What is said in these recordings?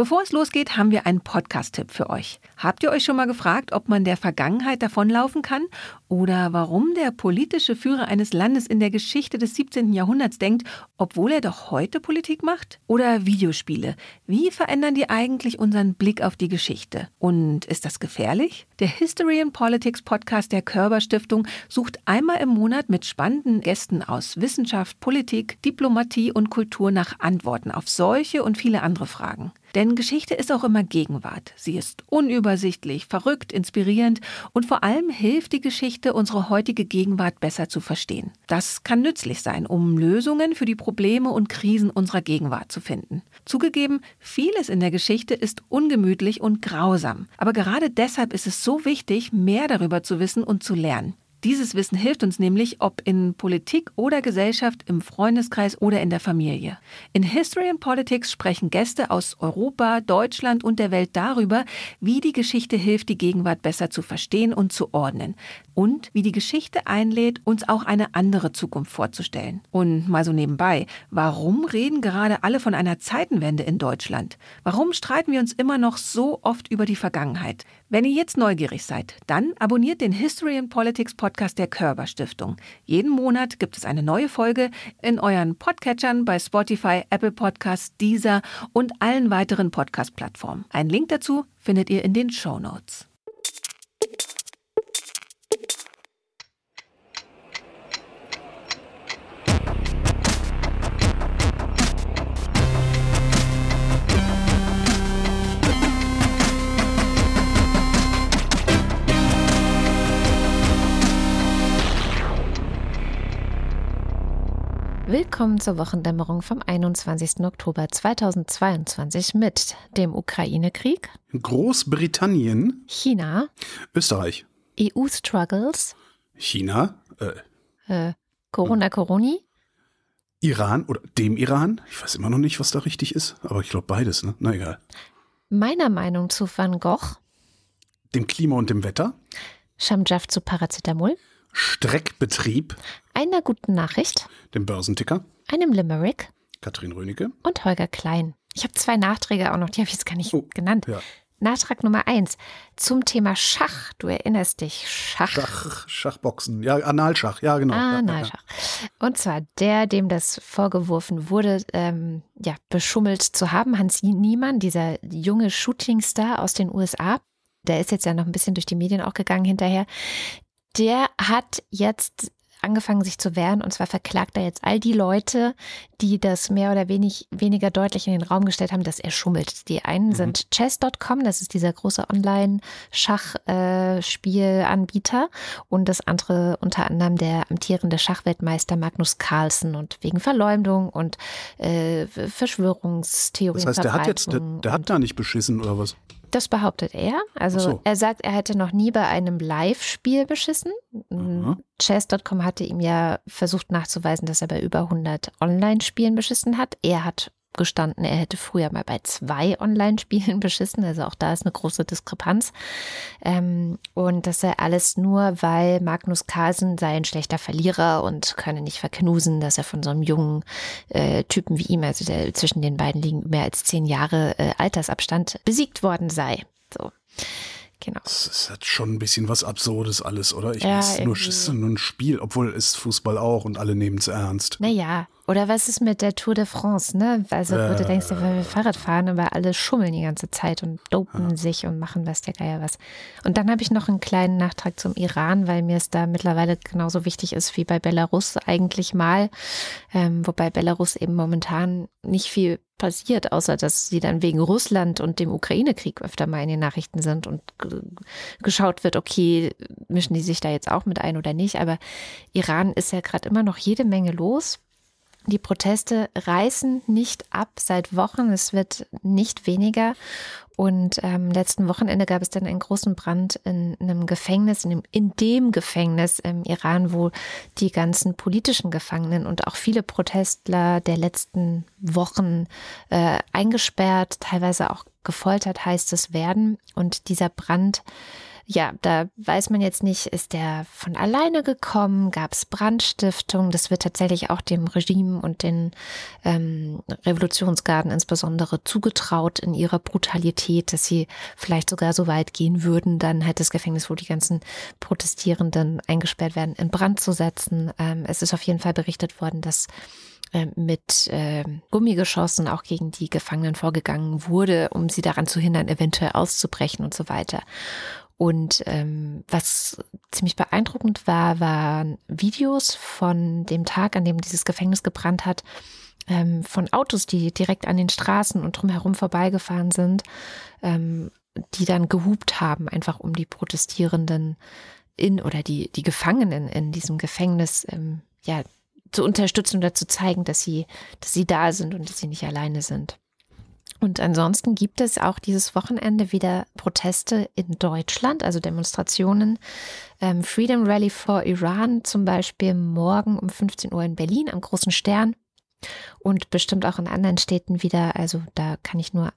Bevor es losgeht, haben wir einen Podcast-Tipp für euch. Habt ihr euch schon mal gefragt, ob man der Vergangenheit davonlaufen kann oder warum der politische Führer eines Landes in der Geschichte des 17. Jahrhunderts denkt, obwohl er doch heute Politik macht? Oder Videospiele. Wie verändern die eigentlich unseren Blick auf die Geschichte? Und ist das gefährlich? Der History and Politics Podcast der Körber Stiftung sucht einmal im Monat mit spannenden Gästen aus Wissenschaft, Politik, Diplomatie und Kultur nach Antworten auf solche und viele andere Fragen. Denn Geschichte ist auch immer Gegenwart. Sie ist unübersichtlich, verrückt, inspirierend und vor allem hilft die Geschichte, unsere heutige Gegenwart besser zu verstehen. Das kann nützlich sein, um Lösungen für die Probleme und Krisen unserer Gegenwart zu finden. Zugegeben, vieles in der Geschichte ist ungemütlich und grausam. Aber gerade deshalb ist es so wichtig, mehr darüber zu wissen und zu lernen. Dieses Wissen hilft uns nämlich, ob in Politik oder Gesellschaft, im Freundeskreis oder in der Familie. In History and Politics sprechen Gäste aus Europa, Deutschland und der Welt darüber, wie die Geschichte hilft, die Gegenwart besser zu verstehen und zu ordnen. Und wie die Geschichte einlädt, uns auch eine andere Zukunft vorzustellen. Und mal so nebenbei, warum reden gerade alle von einer Zeitenwende in Deutschland? Warum streiten wir uns immer noch so oft über die Vergangenheit? Wenn ihr jetzt neugierig seid, dann abonniert den History and Politics Podcast der Körber Stiftung. Jeden Monat gibt es eine neue Folge in euren Podcatchern bei Spotify, Apple Podcasts, Deezer und allen weiteren Podcast-Plattformen. Einen Link dazu findet ihr in den Show Notes. Willkommen zur Wochendämmerung vom 21. Oktober 2022 mit dem Ukraine-Krieg, Großbritannien, China, Österreich, EU-Struggles, China, äh, äh, Corona-Coroni, Iran oder dem Iran. Ich weiß immer noch nicht, was da richtig ist, aber ich glaube beides, ne? Na egal. meiner Meinung zu Van Gogh, Dem Klima und dem Wetter, Shamjaf zu Paracetamol, Streckbetrieb, einer guten Nachricht, dem Börsenticker, einem Limerick Katrin Rönecke. und Holger Klein. Ich habe zwei Nachträge auch noch, die habe ich jetzt gar nicht Oh, genannt. ja. Nachtrag Nummer eins zum Thema Schach. Du erinnerst dich, Schach. Schach, Schachboxen, ja, Analschach, ja, genau. Ah, ja, na, ja, Schach. Und zwar der, dem das vorgeworfen wurde, ähm, ja, beschummelt zu haben, Hans Niemann, dieser junge Shootingstar aus den USA. Der ist jetzt ja noch ein bisschen durch die Medien auch gegangen hinterher. Der hat jetzt angefangen, sich zu wehren. Und zwar verklagt er jetzt all die Leute, die das mehr oder wenig, weniger deutlich in den Raum gestellt haben, dass er schummelt. Die einen sind chess.com, das ist dieser große Online-Schachspielanbieter. und das andere unter anderem der amtierende Schachweltmeister Magnus Carlsen. Und wegen Verleumdung und äh, Verschwörungstheorien. Das heißt, der hat jetzt, der, der hat gar nicht beschissen oder was? Das behauptet er. Also so. er sagt, er hätte noch nie bei einem Live-Spiel beschissen. Chess.com hatte ihm ja versucht nachzuweisen, dass er bei über 100 Online-Spielen beschissen hat. Er hat gestanden, er hätte früher mal bei zwei Online-Spielen beschissen. Also auch da ist eine große Diskrepanz. Ähm, und das sei alles nur, weil Magnus Carlsen sei ein schlechter Verlierer und könne nicht verknusen, dass er von so einem jungen äh, Typen wie ihm, also der, zwischen den beiden liegen mehr als zehn Jahre äh, Altersabstand, besiegt worden sei. So. Genau. Das ist halt schon ein bisschen was Absurdes alles, oder? Ich Ja, weiß, nur, es ist nur ein Spiel, obwohl es Fußball auch und alle nehmen es ernst. Naja, oder was ist mit der Tour de France, ne? Also, wo du denkst, ja, weil wir Fahrrad fahren, aber alle schummeln die ganze Zeit und dopen sich und machen was der Geier was. Und dann habe ich noch einen kleinen Nachtrag zum Iran, weil mir es da mittlerweile genauso wichtig ist wie bei Belarus eigentlich mal. Ähm, wobei Belarus eben momentan nicht viel passiert, außer dass sie dann wegen Russland und dem Ukraine-Krieg öfter mal in den Nachrichten sind und ge- geschaut wird, okay, mischen die sich da jetzt auch mit ein oder nicht. Aber Iran ist ja gerade immer noch jede Menge los. Die Proteste reißen nicht ab seit Wochen. Es wird nicht weniger. Und ähm, letzten Wochenende gab es dann einen großen Brand in einem Gefängnis, in dem, in dem Gefängnis im Iran, wo die ganzen politischen Gefangenen und auch viele Protestler der letzten Wochen äh, eingesperrt, teilweise auch gefoltert heißt es werden. Und dieser Brand ja, da weiß man jetzt nicht, ist der von alleine gekommen, gab es Brandstiftung. Das wird tatsächlich auch dem Regime und den ähm, Revolutionsgarden insbesondere zugetraut in ihrer Brutalität, dass sie vielleicht sogar so weit gehen würden, dann halt das Gefängnis, wo die ganzen Protestierenden eingesperrt werden, in Brand zu setzen. Ähm, es ist auf jeden Fall berichtet worden, dass äh, mit äh, Gummigeschossen auch gegen die Gefangenen vorgegangen wurde, um sie daran zu hindern, eventuell auszubrechen und so weiter. Und ähm, was ziemlich beeindruckend war, waren Videos von dem Tag, an dem dieses Gefängnis gebrannt hat, ähm, von Autos, die direkt an den Straßen und drumherum vorbeigefahren sind, ähm, die dann gehupt haben, einfach um die Protestierenden in oder die, die Gefangenen in diesem Gefängnis ähm, ja, zu unterstützen oder zu zeigen, dass sie, dass sie da sind und dass sie nicht alleine sind. Und ansonsten gibt es auch dieses Wochenende wieder Proteste in Deutschland, also Demonstrationen. Ähm, Freedom Rally for Iran zum Beispiel morgen um 15 Uhr in Berlin am Großen Stern und bestimmt auch in anderen Städten wieder. Also da kann ich nur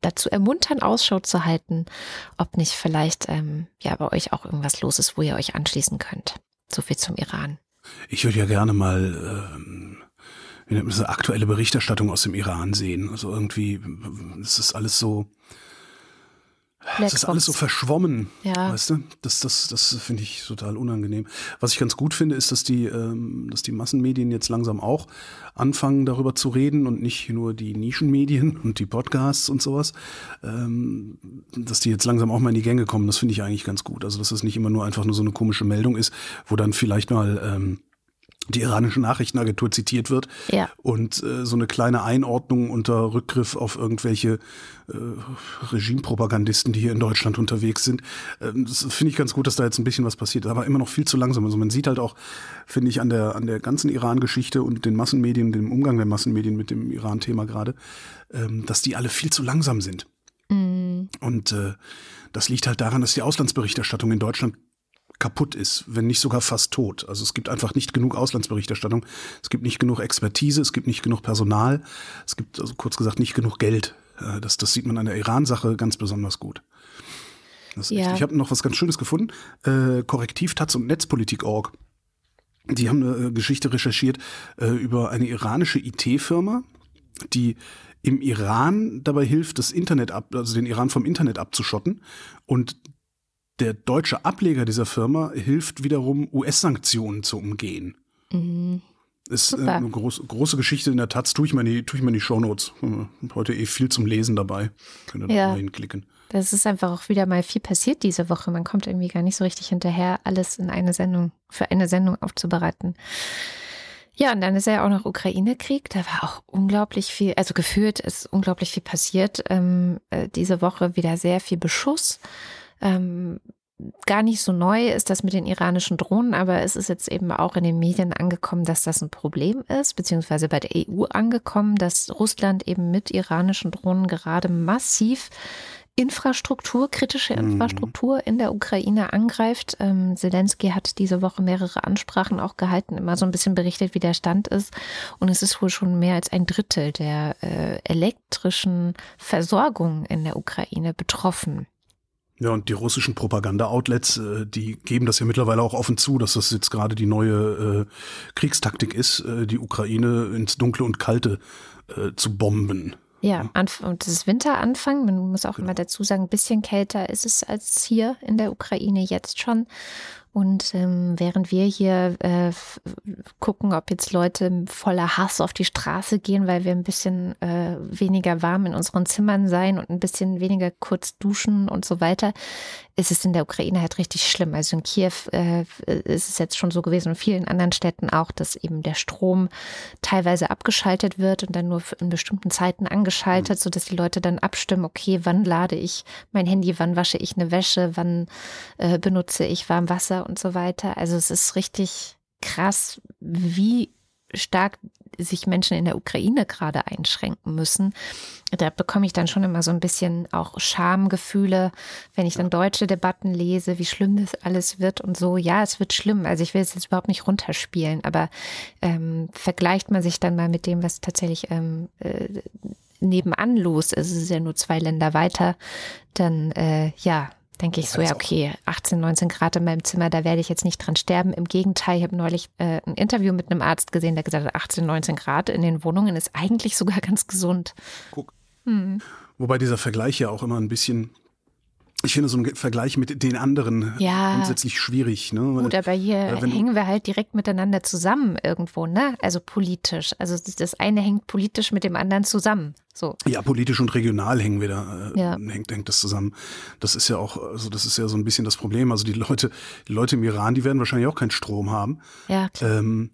dazu ermuntern, Ausschau zu halten, ob nicht vielleicht ähm, ja bei euch auch irgendwas los ist, wo ihr euch anschließen könnt. So viel zum Iran. Ich würde ja gerne mal ähm, eine aktuelle Berichterstattung aus dem Iran sehen. Also irgendwie, es ist alles so, es ist alles so verschwommen, ja. weißt du? Das, das, das finde ich total unangenehm. Was ich ganz gut finde, ist, dass die, ähm, dass die Massenmedien jetzt langsam auch anfangen, darüber zu reden und nicht nur die Nischenmedien und die Podcasts und sowas, ähm, dass die jetzt langsam auch mal in die Gänge kommen. Das finde ich eigentlich ganz gut. Also, dass es nicht immer nur einfach nur so eine komische Meldung ist, wo dann vielleicht mal ähm, die iranische Nachrichtenagentur zitiert wird ja. und äh, so eine kleine Einordnung unter Rückgriff auf irgendwelche äh, Regimepropagandisten, die hier in Deutschland unterwegs sind. Ähm, das finde ich ganz gut, dass da jetzt ein bisschen was passiert, aber immer noch viel zu langsam. Also man sieht halt auch, finde ich, an der an der ganzen Iran-Geschichte und den Massenmedien, dem Umgang der Massenmedien mit dem Iran-Thema gerade, ähm, dass die alle viel zu langsam sind. Mhm. Und äh, das liegt halt daran, dass die Auslandsberichterstattung in Deutschland kaputt ist, wenn nicht sogar fast tot. Also es gibt einfach nicht genug Auslandsberichterstattung, es gibt nicht genug Expertise, es gibt nicht genug Personal, es gibt also kurz gesagt nicht genug Geld. Äh, das, das sieht man an der Iran-Sache ganz besonders gut. Ja. Ich habe noch was ganz Schönes gefunden. Äh, Korrektiv, Taz und Netzpolitik.org. Die haben eine äh, Geschichte recherchiert äh, über eine iranische IT-Firma, die im Iran dabei hilft, das Internet ab, also den Iran vom Internet abzuschotten und der deutsche Ableger dieser Firma hilft wiederum, US-Sanktionen zu umgehen. Mhm. Ist äh, eine groß, große Geschichte in der Taz. Tue ich mal in die, die Shownotes. Heute eh viel zum Lesen dabei. Könnt ihr ja. da mal hinklicken. Das ist einfach auch wieder mal viel passiert diese Woche. Man kommt irgendwie gar nicht so richtig hinterher, alles in eine Sendung, für eine Sendung aufzubereiten. Ja, und dann ist ja auch noch Ukraine-Krieg. Da war auch unglaublich viel, also gefühlt ist unglaublich viel passiert. Ähm, äh, diese Woche wieder sehr viel Beschuss. Ähm, gar nicht so neu ist das mit den iranischen Drohnen, aber es ist jetzt eben auch in den Medien angekommen, dass das ein Problem ist, beziehungsweise bei der EU angekommen, dass Russland eben mit iranischen Drohnen gerade massiv Infrastruktur, kritische mhm. Infrastruktur in der Ukraine angreift. Ähm, Zelensky hat diese Woche mehrere Ansprachen auch gehalten, immer so ein bisschen berichtet, wie der Stand ist. Und es ist wohl schon mehr als ein Drittel der äh, elektrischen Versorgung in der Ukraine betroffen. Ja, und die russischen Propaganda-Outlets, äh, die geben das ja mittlerweile auch offen zu, dass das jetzt gerade die neue äh, Kriegstaktik ist, äh, die Ukraine ins Dunkle und Kalte äh, zu bomben. Ja, und das ist Winteranfang. Man muss auch genau. immer dazu sagen, ein bisschen kälter ist es als hier in der Ukraine jetzt schon. Und ähm, während wir hier äh, gucken, ob jetzt Leute voller Hass auf die Straße gehen, weil wir ein bisschen äh, weniger warm in unseren Zimmern sein und ein bisschen weniger kurz duschen und so weiter, ist es in der Ukraine halt richtig schlimm. Also in Kiew äh, ist es jetzt schon so gewesen und vielen anderen Städten auch, dass eben der Strom teilweise abgeschaltet wird und dann nur in bestimmten Zeiten angeschaltet, mhm. sodass die Leute dann abstimmen, okay, wann lade ich mein Handy, wann wasche ich eine Wäsche, wann äh, benutze ich warm Wasser und so weiter. Also es ist richtig krass, wie stark sich Menschen in der Ukraine gerade einschränken müssen. Da bekomme ich dann schon immer so ein bisschen auch Schamgefühle, wenn ich dann deutsche Debatten lese, wie schlimm das alles wird und so. Ja, es wird schlimm. Also ich will es jetzt überhaupt nicht runterspielen, aber ähm, vergleicht man sich dann mal mit dem, was tatsächlich ähm, äh, nebenan los ist, es ist ja nur zwei Länder weiter, dann äh, ja, denke ich so, ja, okay, 18, 19 Grad in meinem Zimmer, da werde ich jetzt nicht dran sterben. Im Gegenteil, ich habe neulich äh, ein Interview mit einem Arzt gesehen, der gesagt hat, 18, 19 Grad in den Wohnungen ist eigentlich sogar ganz gesund. Guck. Hm. Wobei dieser Vergleich ja auch immer ein bisschen ich finde so ein Vergleich mit den anderen ja. grundsätzlich schwierig. Ne? Gut, aber hier hängen wir halt direkt miteinander zusammen irgendwo, ne? Also politisch. Also das eine hängt politisch mit dem anderen zusammen. So. Ja, politisch und regional hängen wir da, äh, ja. hängt, hängt das zusammen. Das ist ja auch, also das ist ja so ein bisschen das Problem. Also die Leute, die Leute im Iran, die werden wahrscheinlich auch keinen Strom haben. Ja, klar. Ähm,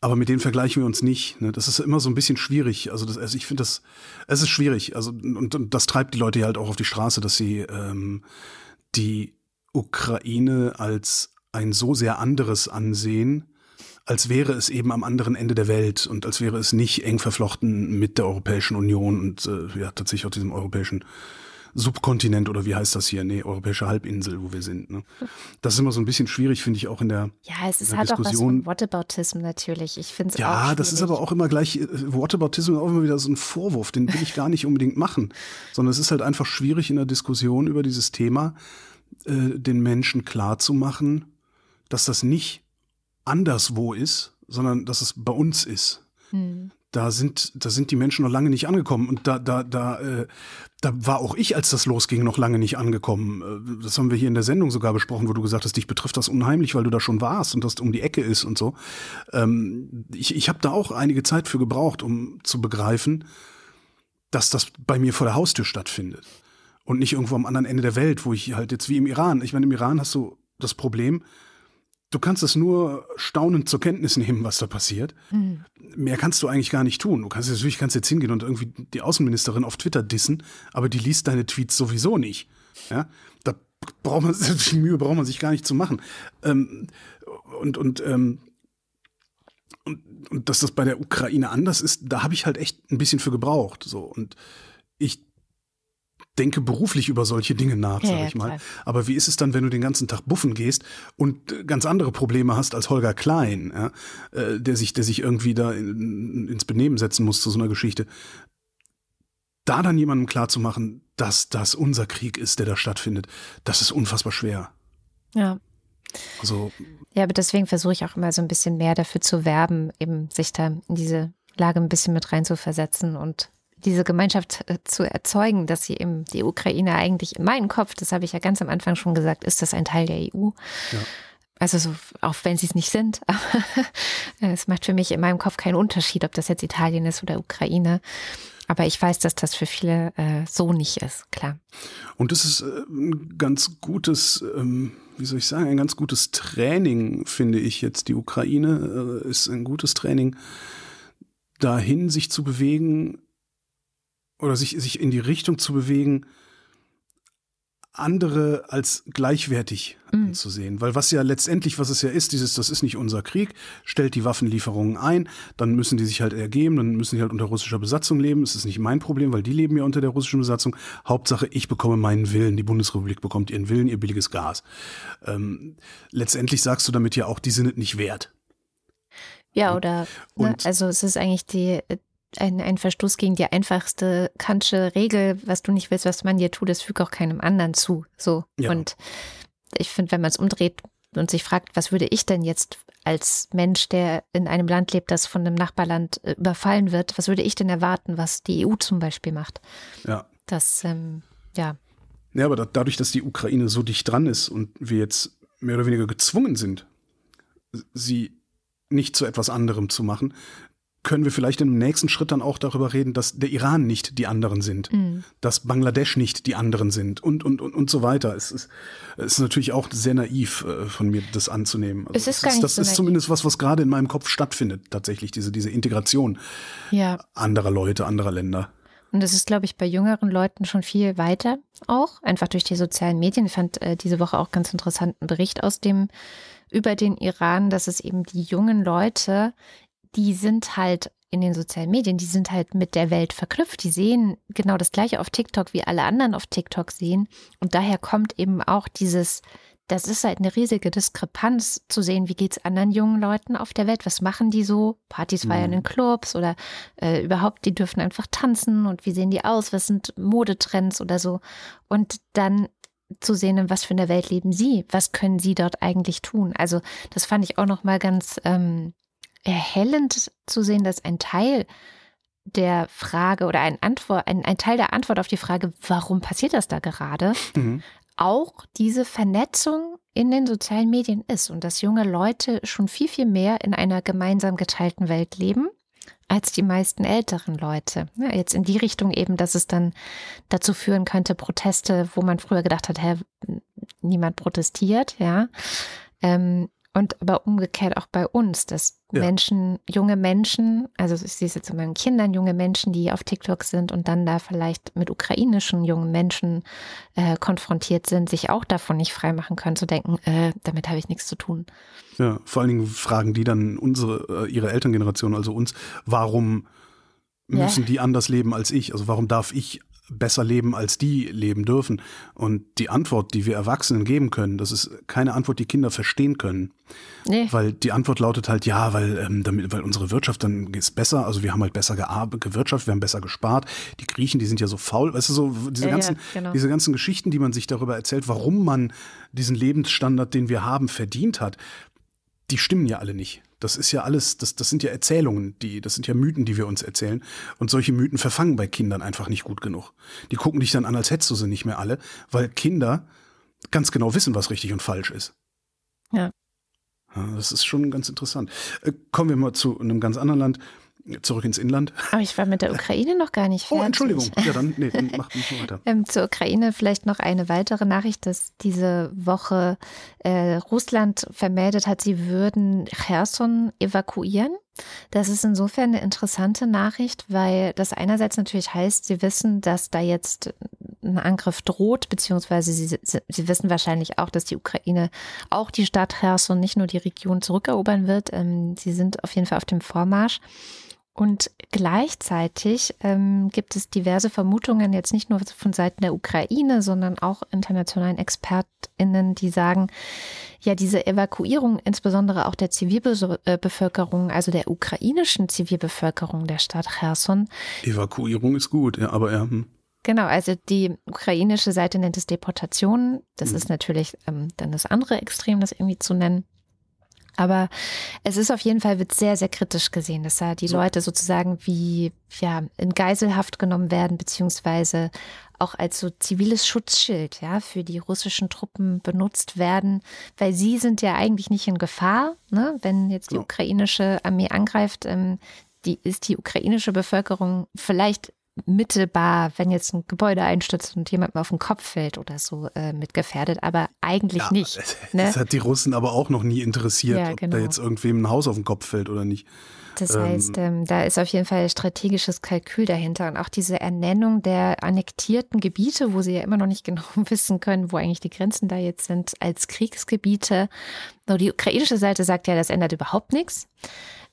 aber mit denen vergleichen wir uns nicht. Ne? Das ist immer so ein bisschen schwierig. Also, das, also ich finde das, es ist schwierig. Also und, und, das treibt die Leute halt auch auf die Straße, dass sie ähm, die Ukraine als ein so sehr anderes ansehen, als wäre es eben am anderen Ende der Welt und als wäre es nicht eng verflochten mit der Europäischen Union und äh, ja tatsächlich auch diesem europäischen Subkontinent oder wie heißt das hier? Nee, europäische Halbinsel, wo wir sind. Ne? Das ist immer so ein bisschen schwierig, finde ich auch in der Ja, es ist halt Diskussion. auch was von Whataboutism natürlich. Ich finde es Ja, das ist aber auch immer gleich, äh, Whataboutism ist auch immer wieder so ein Vorwurf, den will ich gar nicht unbedingt machen, sondern es ist halt einfach schwierig in der Diskussion über dieses Thema, äh, den Menschen klarzumachen, dass das nicht anderswo ist, sondern dass es bei uns ist. Hm da sind, da sind die Menschen noch lange nicht angekommen. Und da, da, da, äh, da war auch ich, als das losging, noch lange nicht angekommen. Äh, das haben wir hier in der Sendung sogar besprochen, wo du gesagt hast, dich betrifft das unheimlich, weil du da schon warst und das um die Ecke ist und so. Ähm, ich ich habe da auch einige Zeit für gebraucht, um zu begreifen, dass das bei mir vor der Haustür stattfindet. Und nicht irgendwo am anderen Ende der Welt, wo ich halt jetzt wie im Iran. Ich meine, im Iran hast du das Problem, Du kannst es nur staunend zur Kenntnis nehmen, was da passiert. Mhm. Mehr kannst du eigentlich gar nicht tun. Du kannst natürlich kannst jetzt hingehen und irgendwie die Außenministerin auf Twitter dissen, aber die liest deine Tweets sowieso nicht. Ja, da braucht man die Mühe braucht man sich gar nicht zu machen. Ähm, und und ähm, und, und dass das bei der Ukraine anders ist, da habe ich halt echt ein bisschen für gebraucht. So und ich denke beruflich über solche Dinge nach, ja, sag ich mal. Klar. Aber wie ist es dann, wenn du den ganzen Tag buffen gehst und ganz andere Probleme hast als Holger Klein, ja, äh, der sich, der sich irgendwie da in, ins Benehmen setzen muss zu so einer Geschichte? Da dann jemandem klarzumachen, dass das unser Krieg ist, der da stattfindet, das ist unfassbar schwer. Ja. Also. Ja, aber deswegen versuche ich auch immer so ein bisschen mehr dafür zu werben, eben sich da in diese Lage ein bisschen mit rein zu versetzen und diese Gemeinschaft äh, zu erzeugen, dass sie eben die Ukraine eigentlich in meinem Kopf, das habe ich ja ganz am Anfang schon gesagt, ist das ein Teil der EU. Ja. Also so, auch wenn sie es nicht sind, aber es macht für mich in meinem Kopf keinen Unterschied, ob das jetzt Italien ist oder Ukraine. Aber ich weiß, dass das für viele äh, so nicht ist, klar. Und das ist äh, ein ganz gutes, ähm, wie soll ich sagen, ein ganz gutes Training, finde ich jetzt. Die Ukraine äh, ist ein gutes Training, dahin sich zu bewegen, oder sich, sich in die Richtung zu bewegen, andere als gleichwertig mhm. anzusehen. Weil was ja letztendlich, was es ja ist, dieses, das ist nicht unser Krieg, stellt die Waffenlieferungen ein, dann müssen die sich halt ergeben, dann müssen die halt unter russischer Besatzung leben. Es ist nicht mein Problem, weil die leben ja unter der russischen Besatzung. Hauptsache, ich bekomme meinen Willen, die Bundesrepublik bekommt ihren Willen, ihr billiges Gas. Ähm, letztendlich sagst du damit ja auch, die sind es nicht wert. Ja, oder ne, also es ist eigentlich die, ein, ein Verstoß gegen die einfachste kantsche Regel, was du nicht willst, was man dir tut, das fügt auch keinem anderen zu. So. Ja. Und ich finde, wenn man es umdreht und sich fragt, was würde ich denn jetzt als Mensch, der in einem Land lebt, das von einem Nachbarland äh, überfallen wird, was würde ich denn erwarten, was die EU zum Beispiel macht? Ja. Das, ähm, ja. Ja, aber da, dadurch, dass die Ukraine so dicht dran ist und wir jetzt mehr oder weniger gezwungen sind, sie nicht zu etwas anderem zu machen, können wir vielleicht im nächsten Schritt dann auch darüber reden, dass der Iran nicht die anderen sind, mhm. dass Bangladesch nicht die anderen sind und, und, und, und so weiter. Es ist, es ist natürlich auch sehr naiv äh, von mir, das anzunehmen. Also es ist gar nicht das so ist naiv. zumindest was, was gerade in meinem Kopf stattfindet, tatsächlich, diese, diese Integration ja. anderer Leute, anderer Länder. Und das ist, glaube ich, bei jüngeren Leuten schon viel weiter auch, einfach durch die sozialen Medien. Ich fand äh, diese Woche auch ganz interessanten Bericht aus dem über den Iran, dass es eben die jungen Leute die sind halt in den sozialen Medien, die sind halt mit der Welt verknüpft. Die sehen genau das gleiche auf TikTok, wie alle anderen auf TikTok sehen. Und daher kommt eben auch dieses, das ist halt eine riesige Diskrepanz zu sehen, wie geht es anderen jungen Leuten auf der Welt, was machen die so, Partys feiern in mhm. Clubs oder äh, überhaupt, die dürfen einfach tanzen und wie sehen die aus, was sind Modetrends oder so. Und dann zu sehen, in was für einer Welt leben sie, was können sie dort eigentlich tun. Also das fand ich auch noch mal ganz ähm, erhellend zu sehen, dass ein Teil der Frage oder ein, Antwort, ein, ein Teil der Antwort auf die Frage, warum passiert das da gerade, mhm. auch diese Vernetzung in den sozialen Medien ist und dass junge Leute schon viel, viel mehr in einer gemeinsam geteilten Welt leben als die meisten älteren Leute. Ja, jetzt in die Richtung eben, dass es dann dazu führen könnte, Proteste, wo man früher gedacht hat, hä, niemand protestiert, ja. Ähm, und aber umgekehrt auch bei uns, dass ja. Menschen, junge Menschen, also ich sehe es jetzt in meinen Kindern, junge Menschen, die auf TikTok sind und dann da vielleicht mit ukrainischen jungen Menschen äh, konfrontiert sind, sich auch davon nicht freimachen können, zu denken, äh, damit habe ich nichts zu tun. Ja, vor allen Dingen fragen die dann unsere, äh, ihre Elterngeneration, also uns, warum müssen ja. die anders leben als ich? Also warum darf ich besser leben, als die leben dürfen. Und die Antwort, die wir Erwachsenen geben können, das ist keine Antwort, die Kinder verstehen können. Nee. Weil die Antwort lautet halt, ja, weil, ähm, damit, weil unsere Wirtschaft dann ist besser, also wir haben halt besser gewirtschaftet, wir haben besser gespart. Die Griechen, die sind ja so faul, weißt du, so diese, ja, ganzen, ja, genau. diese ganzen Geschichten, die man sich darüber erzählt, warum man diesen Lebensstandard, den wir haben, verdient hat, die stimmen ja alle nicht. Das ist ja alles, das, das sind ja Erzählungen, die, das sind ja Mythen, die wir uns erzählen. Und solche Mythen verfangen bei Kindern einfach nicht gut genug. Die gucken dich dann an, als hättest du sie nicht mehr alle, weil Kinder ganz genau wissen, was richtig und falsch ist. Ja. ja das ist schon ganz interessant. Äh, kommen wir mal zu einem ganz anderen Land zurück ins Inland. Aber ich war mit der Ukraine noch gar nicht fertig. Oh, Entschuldigung. Ja, dann, nee, dann mach mich weiter. ähm, zur Ukraine vielleicht noch eine weitere Nachricht, dass diese Woche äh, Russland vermeldet hat, sie würden Cherson evakuieren. Das ist insofern eine interessante Nachricht, weil das einerseits natürlich heißt, sie wissen, dass da jetzt ein Angriff droht, beziehungsweise sie, sie wissen wahrscheinlich auch, dass die Ukraine auch die Stadt Cherson, nicht nur die Region zurückerobern wird. Ähm, sie sind auf jeden Fall auf dem Vormarsch. Und gleichzeitig ähm, gibt es diverse Vermutungen, jetzt nicht nur von Seiten der Ukraine, sondern auch internationalen ExpertInnen, die sagen, ja, diese Evakuierung, insbesondere auch der Zivilbevölkerung, also der ukrainischen Zivilbevölkerung der Stadt Cherson. Evakuierung ist gut, ja, aber ja. Hm. Genau, also die ukrainische Seite nennt es Deportation. Das mhm. ist natürlich ähm, dann das andere Extrem, das irgendwie zu nennen. Aber es ist auf jeden Fall, wird sehr, sehr kritisch gesehen, dass da die. Leute sozusagen wie ja, in Geiselhaft genommen werden, beziehungsweise auch als so ziviles Schutzschild ja, für die russischen Truppen benutzt werden, weil sie sind ja eigentlich nicht in Gefahr, ne? wenn jetzt die ukrainische Armee angreift. Ähm, die, ist die ukrainische Bevölkerung vielleicht mittelbar, wenn jetzt ein Gebäude einstürzt und jemand mal auf den Kopf fällt oder so, äh, mit gefährdet, aber eigentlich ja, nicht. Ne? Das hat die Russen aber auch noch nie interessiert, ja, genau. ob da genau. jetzt irgendwem ein Haus auf den Kopf fällt oder nicht. Das ähm, heißt, ähm, da ist auf jeden Fall strategisches Kalkül dahinter und auch diese Ernennung der annektierten Gebiete, wo sie ja immer noch nicht genau wissen können, wo eigentlich die Grenzen da jetzt sind, als Kriegsgebiete. Nur die ukrainische Seite sagt ja, das ändert überhaupt nichts.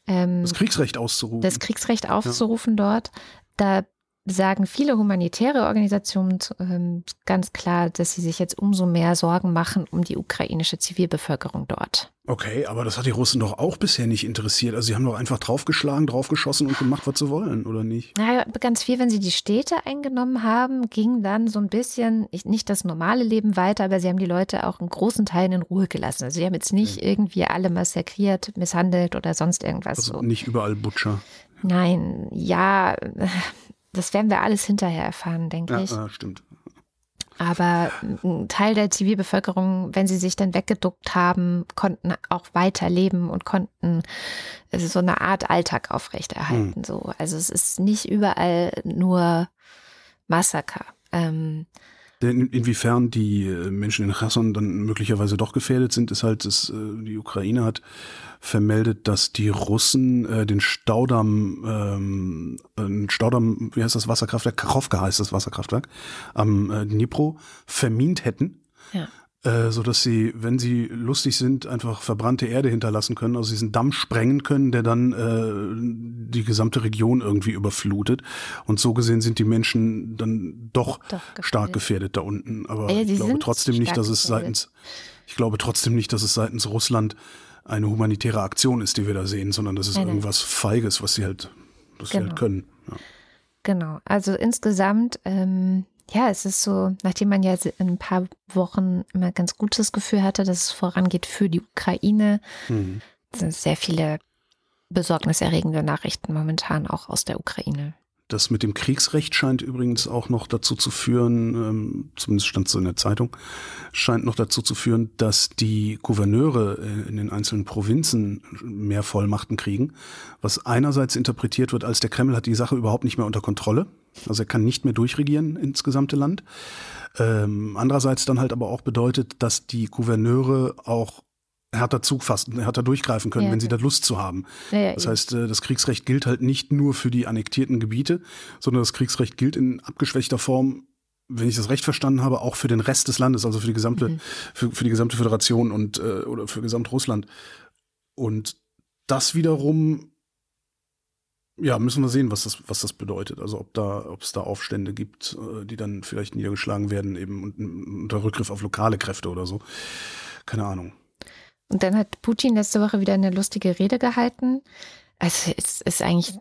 Ähm, das Kriegsrecht auszurufen. Das Kriegsrecht aufzurufen ja. dort. Da sagen viele humanitäre Organisationen ähm, ganz klar, dass sie sich jetzt umso mehr Sorgen machen um die ukrainische Zivilbevölkerung dort. Okay, aber das hat die Russen doch auch bisher nicht interessiert. Also sie haben doch einfach draufgeschlagen, draufgeschossen und gemacht, was sie wollen, oder nicht? Naja, ganz viel, wenn sie die Städte eingenommen haben, ging dann so ein bisschen, nicht das normale Leben weiter, aber sie haben die Leute auch in großen Teilen in Ruhe gelassen. Also sie haben jetzt nicht okay. irgendwie alle massakriert, misshandelt oder sonst irgendwas. Also so. nicht überall Butcher. Nein, ja, das werden wir alles hinterher erfahren, denke ja, ich. Ja, stimmt. Aber ein Teil der Zivilbevölkerung, wenn sie sich dann weggeduckt haben, konnten auch weiterleben und konnten also so eine Art Alltag aufrechterhalten. Hm. So. Also es ist nicht überall nur Massaker. Ähm, denn inwiefern die äh, Menschen in Cherson dann möglicherweise doch gefährdet sind, ist halt, dass äh, die Ukraine hat vermeldet, dass die Russen äh, den Staudamm, ähm, äh, Staudamm, wie heißt das Wasserkraftwerk? Kachowka heißt das Wasserkraftwerk, am Dnipro vermint hätten. Ja. Äh, so dass sie, wenn sie lustig sind, einfach verbrannte Erde hinterlassen können, also diesen Damm sprengen können, der dann äh, die gesamte Region irgendwie überflutet. Und so gesehen sind die Menschen dann doch, doch gefährdet. stark gefährdet da unten. Aber ja, ich glaube trotzdem nicht, dass es seitens, ich glaube trotzdem nicht, dass es seitens Russland eine humanitäre Aktion ist, die wir da sehen, sondern das ist nein, irgendwas Feiges, was sie halt, was genau. sie halt genau. können. Ja. Genau. Also insgesamt ähm, ja, es ist so, nachdem man ja in ein paar Wochen immer ganz gutes Gefühl hatte, dass es vorangeht für die Ukraine, mhm. sind sehr viele besorgniserregende Nachrichten momentan auch aus der Ukraine. Das mit dem Kriegsrecht scheint übrigens auch noch dazu zu führen, ähm, zumindest stand es so in der Zeitung, scheint noch dazu zu führen, dass die Gouverneure äh, in den einzelnen Provinzen mehr Vollmachten kriegen, was einerseits interpretiert wird als der Kreml hat die Sache überhaupt nicht mehr unter Kontrolle, also er kann nicht mehr durchregieren ins gesamte Land. Ähm, andererseits dann halt aber auch bedeutet, dass die Gouverneure auch härter Zug fassen, härter durchgreifen können, ja, wenn sie da Lust zu haben. Ja, das heißt, äh, das Kriegsrecht gilt halt nicht nur für die annektierten Gebiete, sondern das Kriegsrecht gilt in abgeschwächter Form, wenn ich das recht verstanden habe, auch für den Rest des Landes, also für die gesamte, mhm. für, für, die gesamte Föderation und äh, oder für Gesamtrussland. Und das wiederum, ja, müssen wir sehen, was das, was das bedeutet. Also ob da, ob es da Aufstände gibt, äh, die dann vielleicht niedergeschlagen werden, eben unter Rückgriff auf lokale Kräfte oder so. Keine Ahnung. Und dann hat Putin letzte Woche wieder eine lustige Rede gehalten. Also es ist eigentlich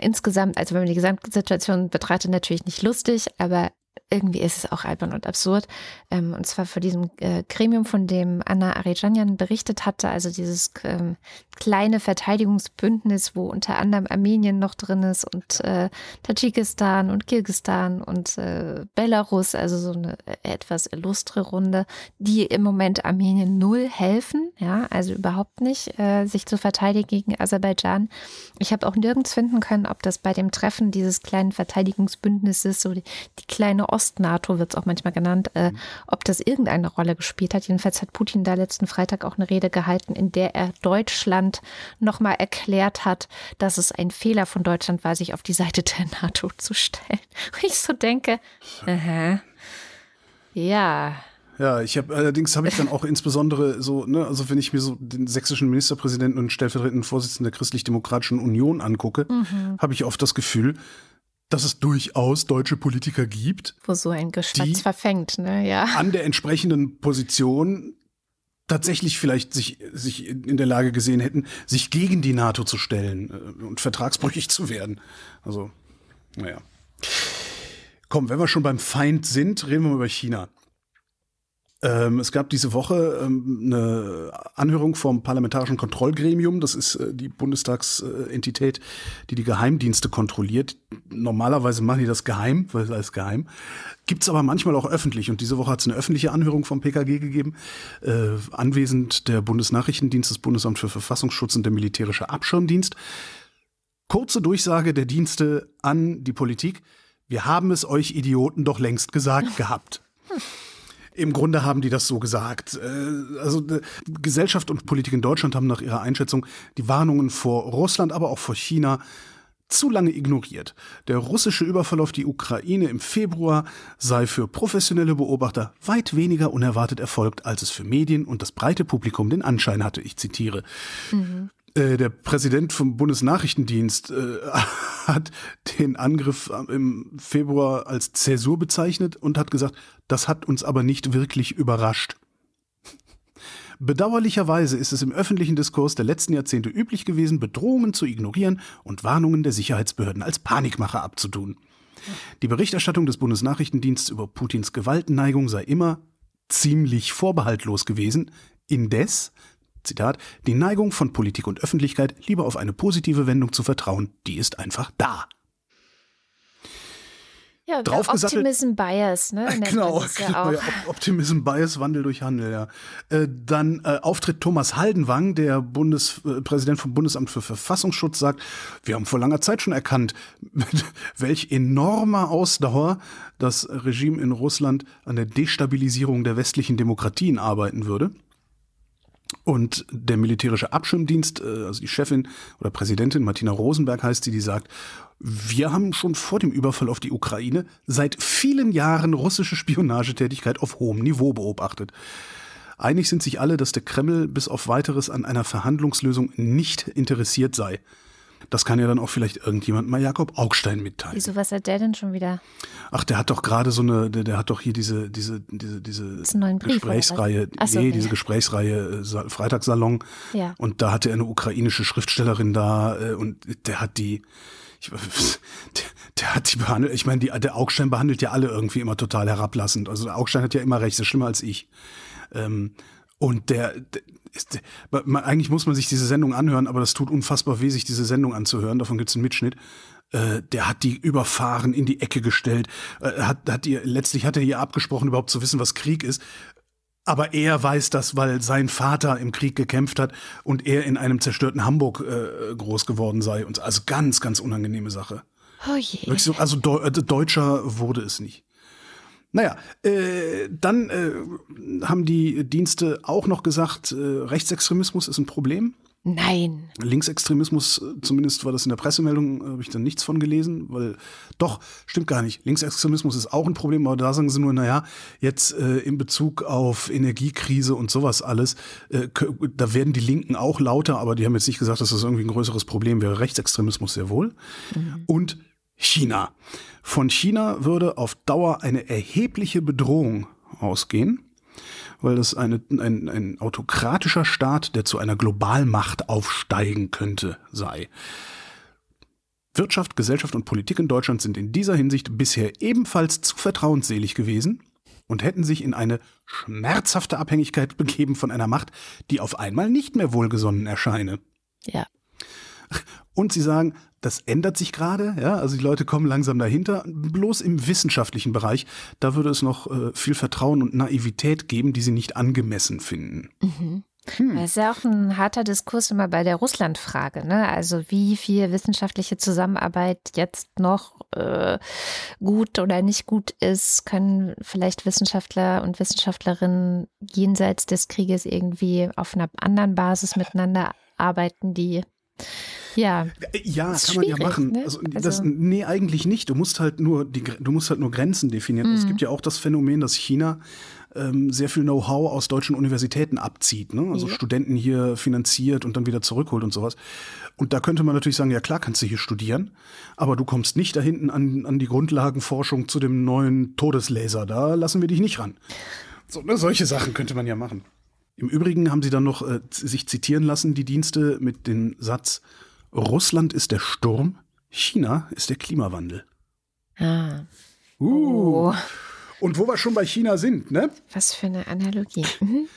insgesamt, also wenn man die Gesamtsituation betrachtet, natürlich nicht lustig, aber irgendwie ist es auch albern und absurd. Ähm, und zwar vor diesem äh, Gremium, von dem Anna Arijanian berichtet hatte, also dieses ähm, kleine Verteidigungsbündnis, wo unter anderem Armenien noch drin ist und äh, Tadschikistan und Kirgistan und äh, Belarus, also so eine etwas illustre Runde, die im Moment Armenien null helfen, ja, also überhaupt nicht, äh, sich zu verteidigen gegen Aserbaidschan. Ich habe auch nirgends finden können, ob das bei dem Treffen dieses kleinen Verteidigungsbündnisses, so die, die kleine Ost-NATO wird es auch manchmal genannt, äh, mhm. ob das irgendeine Rolle gespielt hat. Jedenfalls hat Putin da letzten Freitag auch eine Rede gehalten, in der er Deutschland nochmal erklärt hat, dass es ein Fehler von Deutschland war, sich auf die Seite der NATO zu stellen. Und ich so denke, aha, ja. Ja, ich habe allerdings habe ich dann auch insbesondere so, ne, also wenn ich mir so den sächsischen Ministerpräsidenten und stellvertretenden Vorsitzenden der Christlich-Demokratischen Union angucke, mhm. habe ich oft das Gefühl, dass es durchaus deutsche Politiker gibt. Wo so ein Geschwätz verfängt, ne, ja. An der entsprechenden Position tatsächlich vielleicht sich, sich in der Lage gesehen hätten, sich gegen die NATO zu stellen äh, und vertragsbrüchig zu werden. Also, naja. Komm, wenn wir schon beim Feind sind, reden wir mal über China. Ähm, es gab diese Woche ähm, eine Anhörung vom Parlamentarischen Kontrollgremium. Das ist äh, die Bundestagsentität, die die Geheimdienste kontrolliert. Normalerweise machen die das geheim, weil es alles geheim. Gibt's aber manchmal auch öffentlich. Und diese Woche hat es eine öffentliche Anhörung vom PKG gegeben. Äh, anwesend der Bundesnachrichtendienst, das Bundesamt für Verfassungsschutz und der Militärische Abschirmdienst. Kurze Durchsage der Dienste an die Politik. Wir haben es euch Idioten doch längst gesagt gehabt. Im Grunde haben die das so gesagt. Äh, also Gesellschaft und Politik in Deutschland haben nach ihrer Einschätzung die Warnungen vor Russland, aber auch vor China zu lange ignoriert. Der russische Überfall auf die Ukraine im Februar sei für professionelle Beobachter weit weniger unerwartet erfolgt, als es für Medien und das breite Publikum den Anschein hatte. Ich zitiere. Mhm. Äh, der Präsident vom Bundesnachrichtendienst äh, hat den Angriff im Februar als Zäsur bezeichnet und hat gesagt, das hat uns aber nicht wirklich überrascht. Bedauerlicherweise ist es im öffentlichen Diskurs der letzten Jahrzehnte üblich gewesen, Bedrohungen zu ignorieren und Warnungen der Sicherheitsbehörden als Panikmache abzutun. Die Berichterstattung des Bundesnachrichtendienstes über Putins Gewaltneigung sei immer ziemlich vorbehaltlos gewesen. Indes Zitat, die Neigung von Politik und Öffentlichkeit, lieber auf eine positive Wendung zu vertrauen, die ist einfach da. Ja, Optimism Bias, ne? Genau, ja ja, Optimism Bias, Wandel durch Handel, ja. Äh, dann äh, Auftritt Thomas Haldenwang, der Bundespräsident vom Bundesamt für Verfassungsschutz, sagt, wir haben vor langer Zeit schon erkannt, mit welch enormer Ausdauer das Regime in Russland an der Destabilisierung der westlichen Demokratien arbeiten würde. Und der militärische Abschirmdienst, äh, also die Chefin oder Präsidentin Martina Rosenberg heißt sie, die sagt, wir haben schon vor dem Überfall auf die Ukraine seit vielen Jahren russische Spionagetätigkeit auf hohem Niveau beobachtet. Einig sind sich alle, dass der Kreml bis auf weiteres an einer Verhandlungslösung nicht interessiert sei. Das kann ja dann auch vielleicht irgendjemand mal Jakob Augstein mitteilen. Wieso, was hat der denn schon wieder? Ach, der hat doch gerade so eine, der, der, hat doch hier diese, diese, diese, diese Gesprächsreihe, so, nee, diese Gesprächsreihe äh, Freitagssalon. Ja. Und da hatte er eine ukrainische Schriftstellerin da äh, und der hat die, ich, der, Der hat die behandelt, ich meine, die, der Augstein behandelt ja alle irgendwie immer total herablassend. Also der Augstein hat ja immer recht, das ist schlimmer als ich. Ähm, und der ist, man, eigentlich muss man sich diese Sendung anhören, aber das tut unfassbar weh, sich diese Sendung anzuhören. Davon gibt's einen Mitschnitt. Äh, der hat die überfahren, in die Ecke gestellt, äh, hat, hat ihr, letztlich hat er ihr abgesprochen, überhaupt zu wissen, was Krieg ist. Aber er weiß das, weil sein Vater im Krieg gekämpft hat und er in einem zerstörten Hamburg äh, groß geworden sei. Und also ganz, ganz unangenehme Sache. Oh je. So, also äh, Deutscher wurde es nicht. Naja, äh, dann äh, haben die Dienste auch noch gesagt, äh, Rechtsextremismus ist ein Problem. Nein. Linksextremismus, äh, zumindest war das in der Pressemeldung, habe ich dann nichts von gelesen, weil doch, stimmt gar nicht. Linksextremismus ist auch ein Problem, aber da sagen sie nur, naja, jetzt äh, in Bezug auf Energiekrise und sowas alles, äh, da werden die Linken auch lauter, aber die haben jetzt nicht gesagt, dass das irgendwie ein größeres Problem wäre. Rechtsextremismus sehr wohl. Mhm. Und China. Von China würde auf Dauer eine erhebliche Bedrohung ausgehen weil das eine, ein, ein autokratischer Staat, der zu einer Globalmacht aufsteigen könnte, sei. Wirtschaft, Gesellschaft und Politik in Deutschland sind in dieser Hinsicht bisher ebenfalls zu vertrauensselig gewesen und hätten sich in eine schmerzhafte Abhängigkeit begeben von einer Macht, die auf einmal nicht mehr wohlgesonnen erscheine. Ja. Und sie sagen, das ändert sich gerade, ja, also die Leute kommen langsam dahinter. Bloß im wissenschaftlichen Bereich, da würde es noch äh, viel Vertrauen und Naivität geben, die sie nicht angemessen finden. Mhm. Hm. Das ist ja auch ein harter Diskurs immer bei der Russland-Frage. Ne? Also wie viel wissenschaftliche Zusammenarbeit jetzt noch äh, gut oder nicht gut ist, können vielleicht Wissenschaftler und Wissenschaftlerinnen jenseits des Krieges irgendwie auf einer anderen Basis miteinander arbeiten, die ja. Ja, kann man ja machen. Ne? Also, also, das, nee, eigentlich nicht. Du musst halt nur die, du musst halt nur Grenzen definieren. Mhm. Es gibt ja auch das Phänomen, dass China ähm, sehr viel Know-how aus deutschen Universitäten abzieht, ne? Also ja. Studenten hier finanziert und dann wieder zurückholt und sowas. Und da könnte man natürlich sagen, ja klar, kannst du hier studieren, aber du kommst nicht da hinten an, an die Grundlagenforschung zu dem neuen Todeslaser. Da lassen wir dich nicht ran. So, ne, solche Sachen könnte man ja machen. Im Übrigen haben sie dann noch äh, sich zitieren lassen, die Dienste, mit dem Satz, Russland ist der Sturm, China ist der Klimawandel. Ah. Uh. Oh. Und wo wir schon bei China sind, ne? Was für eine Analogie. Mhm.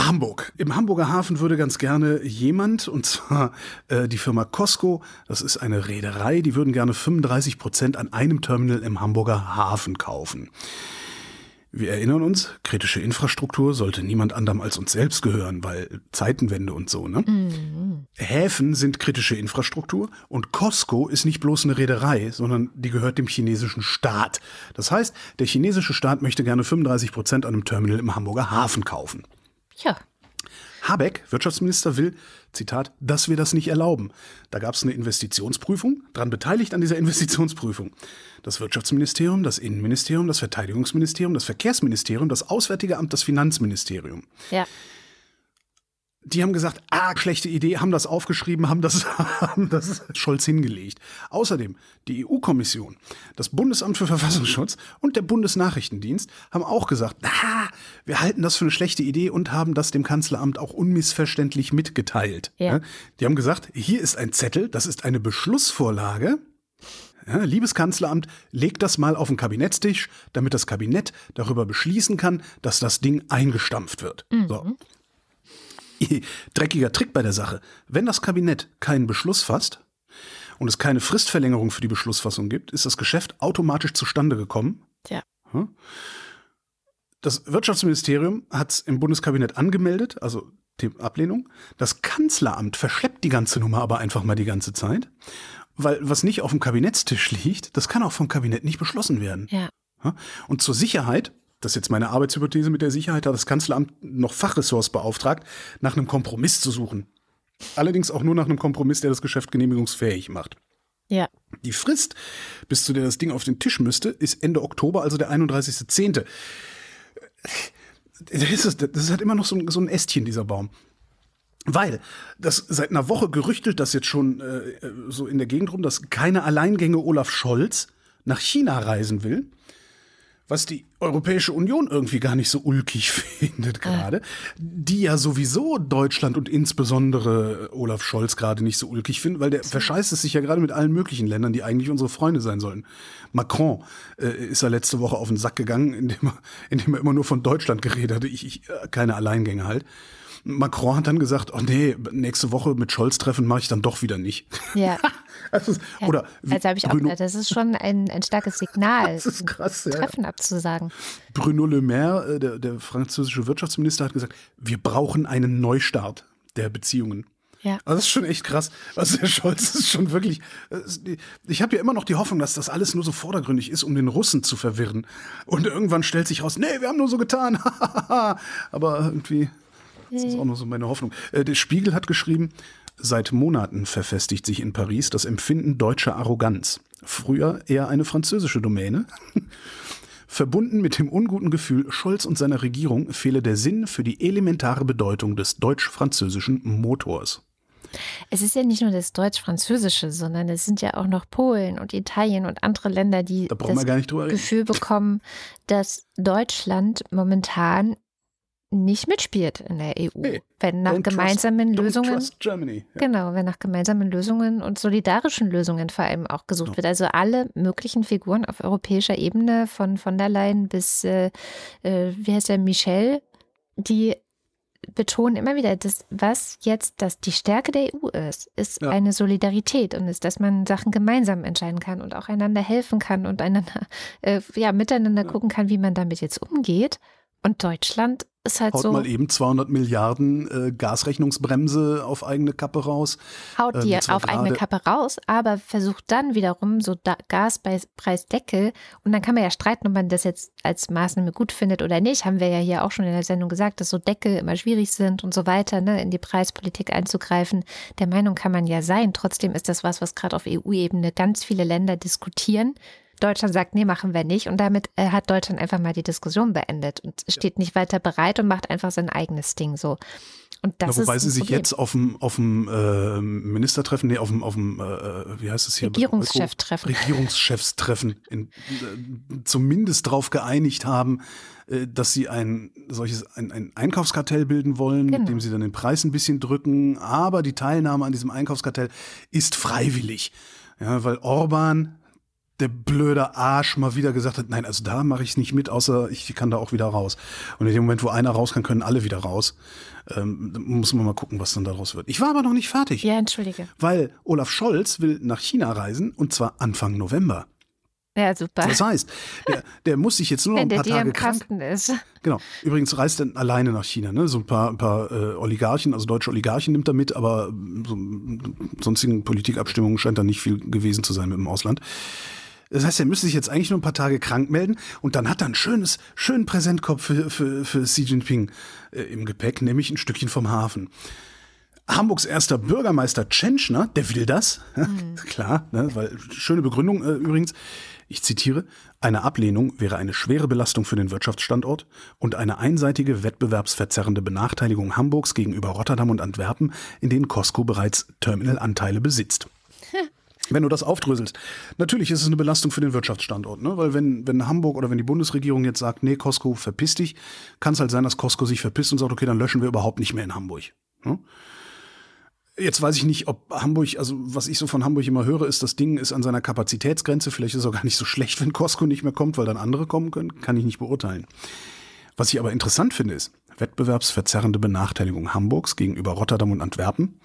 Hamburg. Im Hamburger Hafen würde ganz gerne jemand, und zwar äh, die Firma Costco, das ist eine Reederei, die würden gerne 35 Prozent an einem Terminal im Hamburger Hafen kaufen. Wir erinnern uns, kritische Infrastruktur sollte niemand anderem als uns selbst gehören, weil Zeitenwende und so, ne? Mhm. Häfen sind kritische Infrastruktur und Costco ist nicht bloß eine Reederei, sondern die gehört dem chinesischen Staat. Das heißt, der chinesische Staat möchte gerne 35 Prozent an einem Terminal im Hamburger Hafen kaufen. Ja. Habeck, Wirtschaftsminister, will, Zitat, dass wir das nicht erlauben. Da gab es eine Investitionsprüfung, dran beteiligt an dieser Investitionsprüfung. Das Wirtschaftsministerium, das Innenministerium, das Verteidigungsministerium, das Verkehrsministerium, das Auswärtige Amt, das Finanzministerium. Ja die haben gesagt, ah, schlechte Idee, haben das aufgeschrieben, haben das, haben das Scholz hingelegt. Außerdem die EU-Kommission, das Bundesamt für Verfassungsschutz und der Bundesnachrichtendienst haben auch gesagt, ah, wir halten das für eine schlechte Idee und haben das dem Kanzleramt auch unmissverständlich mitgeteilt. Ja. Die haben gesagt, hier ist ein Zettel, das ist eine Beschlussvorlage. Ja, liebes Kanzleramt, legt das mal auf den Kabinettstisch, damit das Kabinett darüber beschließen kann, dass das Ding eingestampft wird. Mhm. So. dreckiger Trick bei der Sache. Wenn das Kabinett keinen Beschluss fasst und es keine Fristverlängerung für die Beschlussfassung gibt, ist das Geschäft automatisch zustande gekommen. Ja. Das Wirtschaftsministerium hat es im Bundeskabinett angemeldet, also die Ablehnung. Das Kanzleramt verschleppt die ganze Nummer aber einfach mal die ganze Zeit, weil was nicht auf dem Kabinettstisch liegt, das kann auch vom Kabinett nicht beschlossen werden. Ja. Und zur Sicherheit das ist jetzt meine Arbeitshypothese mit der Sicherheit, hat das Kanzleramt noch Fachressorts beauftragt, nach einem Kompromiss zu suchen. Allerdings auch nur nach einem Kompromiss, der das Geschäft genehmigungsfähig macht. Ja. Die Frist, bis zu der das Ding auf den Tisch müsste, ist Ende Oktober, also der 31.10. Das ist, das halt immer noch so ein, so ein Ästchen, dieser Baum. Weil das seit einer Woche gerüchtelt, das jetzt schon äh, so in der Gegend rum, dass keine Alleingänge Olaf Scholz nach China reisen will was die Europäische Union irgendwie gar nicht so ulkig findet gerade, die ja sowieso Deutschland und insbesondere Olaf Scholz gerade nicht so ulkig finden, weil der verscheißt es sich ja gerade mit allen möglichen Ländern, die eigentlich unsere Freunde sein sollen. Macron äh, ist ja letzte Woche auf den Sack gegangen, indem er, indem er immer nur von Deutschland geredet hatte, ich, ich äh, keine Alleingänge halt. Macron hat dann gesagt, oh nee, nächste Woche mit Scholz treffen mache ich dann doch wieder nicht. Ja. Also, ja. Oder also habe ich auch Bruno, gedacht, das ist schon ein, ein starkes Signal, Das ist krass, ja. Treffen abzusagen. Bruno Le Maire, äh, der, der französische Wirtschaftsminister, hat gesagt, wir brauchen einen Neustart der Beziehungen. Ja. Also das ist schon echt krass. Also der Scholz ist schon wirklich. Ich habe ja immer noch die Hoffnung, dass das alles nur so vordergründig ist, um den Russen zu verwirren. Und irgendwann stellt sich raus, nee, wir haben nur so getan. Aber irgendwie das ist auch noch so meine Hoffnung. Äh, Der Spiegel hat geschrieben, seit Monaten verfestigt sich in Paris das Empfinden deutscher Arroganz. Früher eher eine französische Domäne. Verbunden mit dem unguten Gefühl, Scholz und seiner Regierung fehle der Sinn für die elementare Bedeutung des deutsch-französischen Motors. Es ist ja nicht nur das Deutsch-Französische, sondern es sind ja auch noch Polen und Italien und andere Länder, die Da das. Gefühl bekommen, dass Deutschland momentan nicht mitspielt in der EU. Nee, wenn nach trust- gemeinsamen Lösungen, trust Germany. Ja. genau, wenn nach gemeinsamen Lösungen und solidarischen Lösungen vor allem auch gesucht Genau. wird. Also alle möglichen Figuren auf europäischer Ebene, von von der Leyen bis, äh, äh, wie heißt der, Michel, die betonen immer wieder, dass was jetzt das die Stärke der EU ist, ist Ja. eine Solidarität und ist, dass man Sachen gemeinsam entscheiden kann und auch einander helfen kann und einander äh, ja miteinander gucken kann, wie man damit jetzt umgeht. Und Deutschland ist halt Haut so mal eben 200 Milliarden äh, Gasrechnungsbremse auf eigene Kappe raus. haut äh, die zwar auf eigene Kappe raus, aber versucht dann wiederum so da Gaspreisdeckel und dann kann man ja streiten, ob man das jetzt als Maßnahme gut findet oder nicht. Haben wir ja hier auch schon in der Sendung gesagt, dass so Deckel immer schwierig sind und so weiter, ne, in die Preispolitik einzugreifen. Der Meinung kann man ja sein. Trotzdem ist das was, was gerade auf EU-Ebene ganz viele Länder diskutieren. Deutschland sagt, nee, machen wir nicht. Und damit äh, hat Deutschland einfach mal die Diskussion beendet und steht nicht weiter bereit und macht einfach sein eigenes Ding so. Und das Na, wobei sie sich Problem. jetzt auf dem, auf dem äh, Ministertreffen, nee, auf dem, auf dem äh, wie heißt es hier? Regierungscheftreffen. Regierungschefstreffen in, äh, zumindest darauf geeinigt haben, äh, dass sie ein solches ein, ein Einkaufskartell bilden wollen, Genau. mit dem sie dann den Preis ein bisschen drücken. Aber die Teilnahme an diesem Einkaufskartell ist freiwillig. Ja, weil Orban, der blöde Arsch, mal wieder gesagt hat, nein, also da mache ich nicht mit, außer ich kann da auch wieder raus. Und in dem Moment, wo einer raus kann, können alle wieder raus. Ähm, da muss man mal gucken, was dann daraus wird. Ich war aber noch nicht fertig. Ja, entschuldige. Weil Olaf Scholz will nach China reisen und zwar Anfang November. Ja, super. Das heißt, der, der muss sich jetzt nur noch ein der paar Tage im krank. Kasten ist. Genau. Übrigens reist er alleine nach China. Ne? So ein paar, ein paar äh, Oligarchen, also deutsche Oligarchen nimmt er mit, aber so, sonstigen Politikabstimmungen scheint da nicht viel gewesen zu sein mit dem Ausland. Das heißt, er müsste sich jetzt eigentlich nur ein paar Tage krank melden und dann hat er ein schönes, schönen Präsentkorb für, für, für Xi Jinping äh, im Gepäck, nämlich ein Stückchen vom Hafen. Hamburgs erster Bürgermeister Tschentschner, der will das. Klar, ne, weil schöne Begründung äh, übrigens. Ich zitiere, eine Ablehnung wäre eine schwere Belastung für den Wirtschaftsstandort und eine einseitige wettbewerbsverzerrende Benachteiligung Hamburgs gegenüber Rotterdam und Antwerpen, in denen Costco bereits Terminalanteile besitzt. Wenn du das aufdröselst, natürlich ist es eine Belastung für den Wirtschaftsstandort, ne? weil wenn, wenn Hamburg oder wenn die Bundesregierung jetzt sagt, nee, Costco, verpiss dich, kann es halt sein, dass Costco sich verpisst und sagt, okay, dann löschen wir überhaupt nicht mehr in Hamburg. Ne? Jetzt weiß ich nicht, ob Hamburg, also was ich so von Hamburg immer höre, ist, das Ding ist an seiner Kapazitätsgrenze. Vielleicht ist es auch gar nicht so schlecht, wenn Costco nicht mehr kommt, weil dann andere kommen können. Kann ich nicht beurteilen. Was ich aber interessant finde, ist wettbewerbsverzerrende Benachteiligung Hamburgs gegenüber Rotterdam und Antwerpen,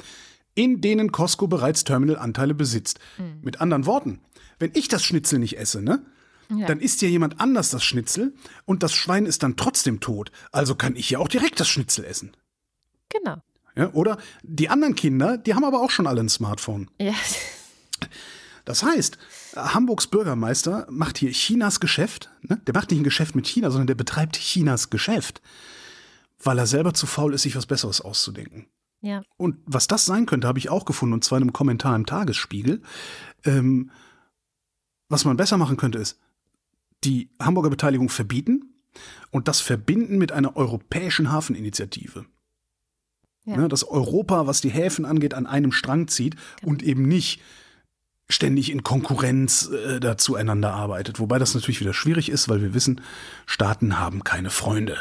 in denen Costco bereits Terminalanteile besitzt. Mit anderen Worten, wenn ich das Schnitzel nicht esse, ne? Dann isst ja jemand anders das Schnitzel und das Schwein ist dann trotzdem tot. Also kann ich ja auch direkt das Schnitzel essen. Genau. Ja, oder die anderen Kinder, die haben aber auch schon alle ein Smartphone. Ja. Das heißt, Hamburgs Bürgermeister macht hier Chinas Geschäft. Ne? Der macht nicht ein Geschäft mit China, sondern der betreibt Chinas Geschäft, weil er selber zu faul ist, sich was Besseres auszudenken. Ja. Und was das sein könnte, habe ich auch gefunden, und zwar in einem Kommentar im Tagesspiegel. Ähm, was man besser machen könnte, ist die Hamburger Beteiligung verbieten und das verbinden mit einer europäischen Hafeninitiative. Ja. Ne, dass Europa, was die Häfen angeht, an einem Strang zieht und eben nicht ständig in Konkurrenz äh, da zueinander arbeitet. Wobei das natürlich wieder schwierig ist, weil wir wissen, Staaten haben keine Freunde.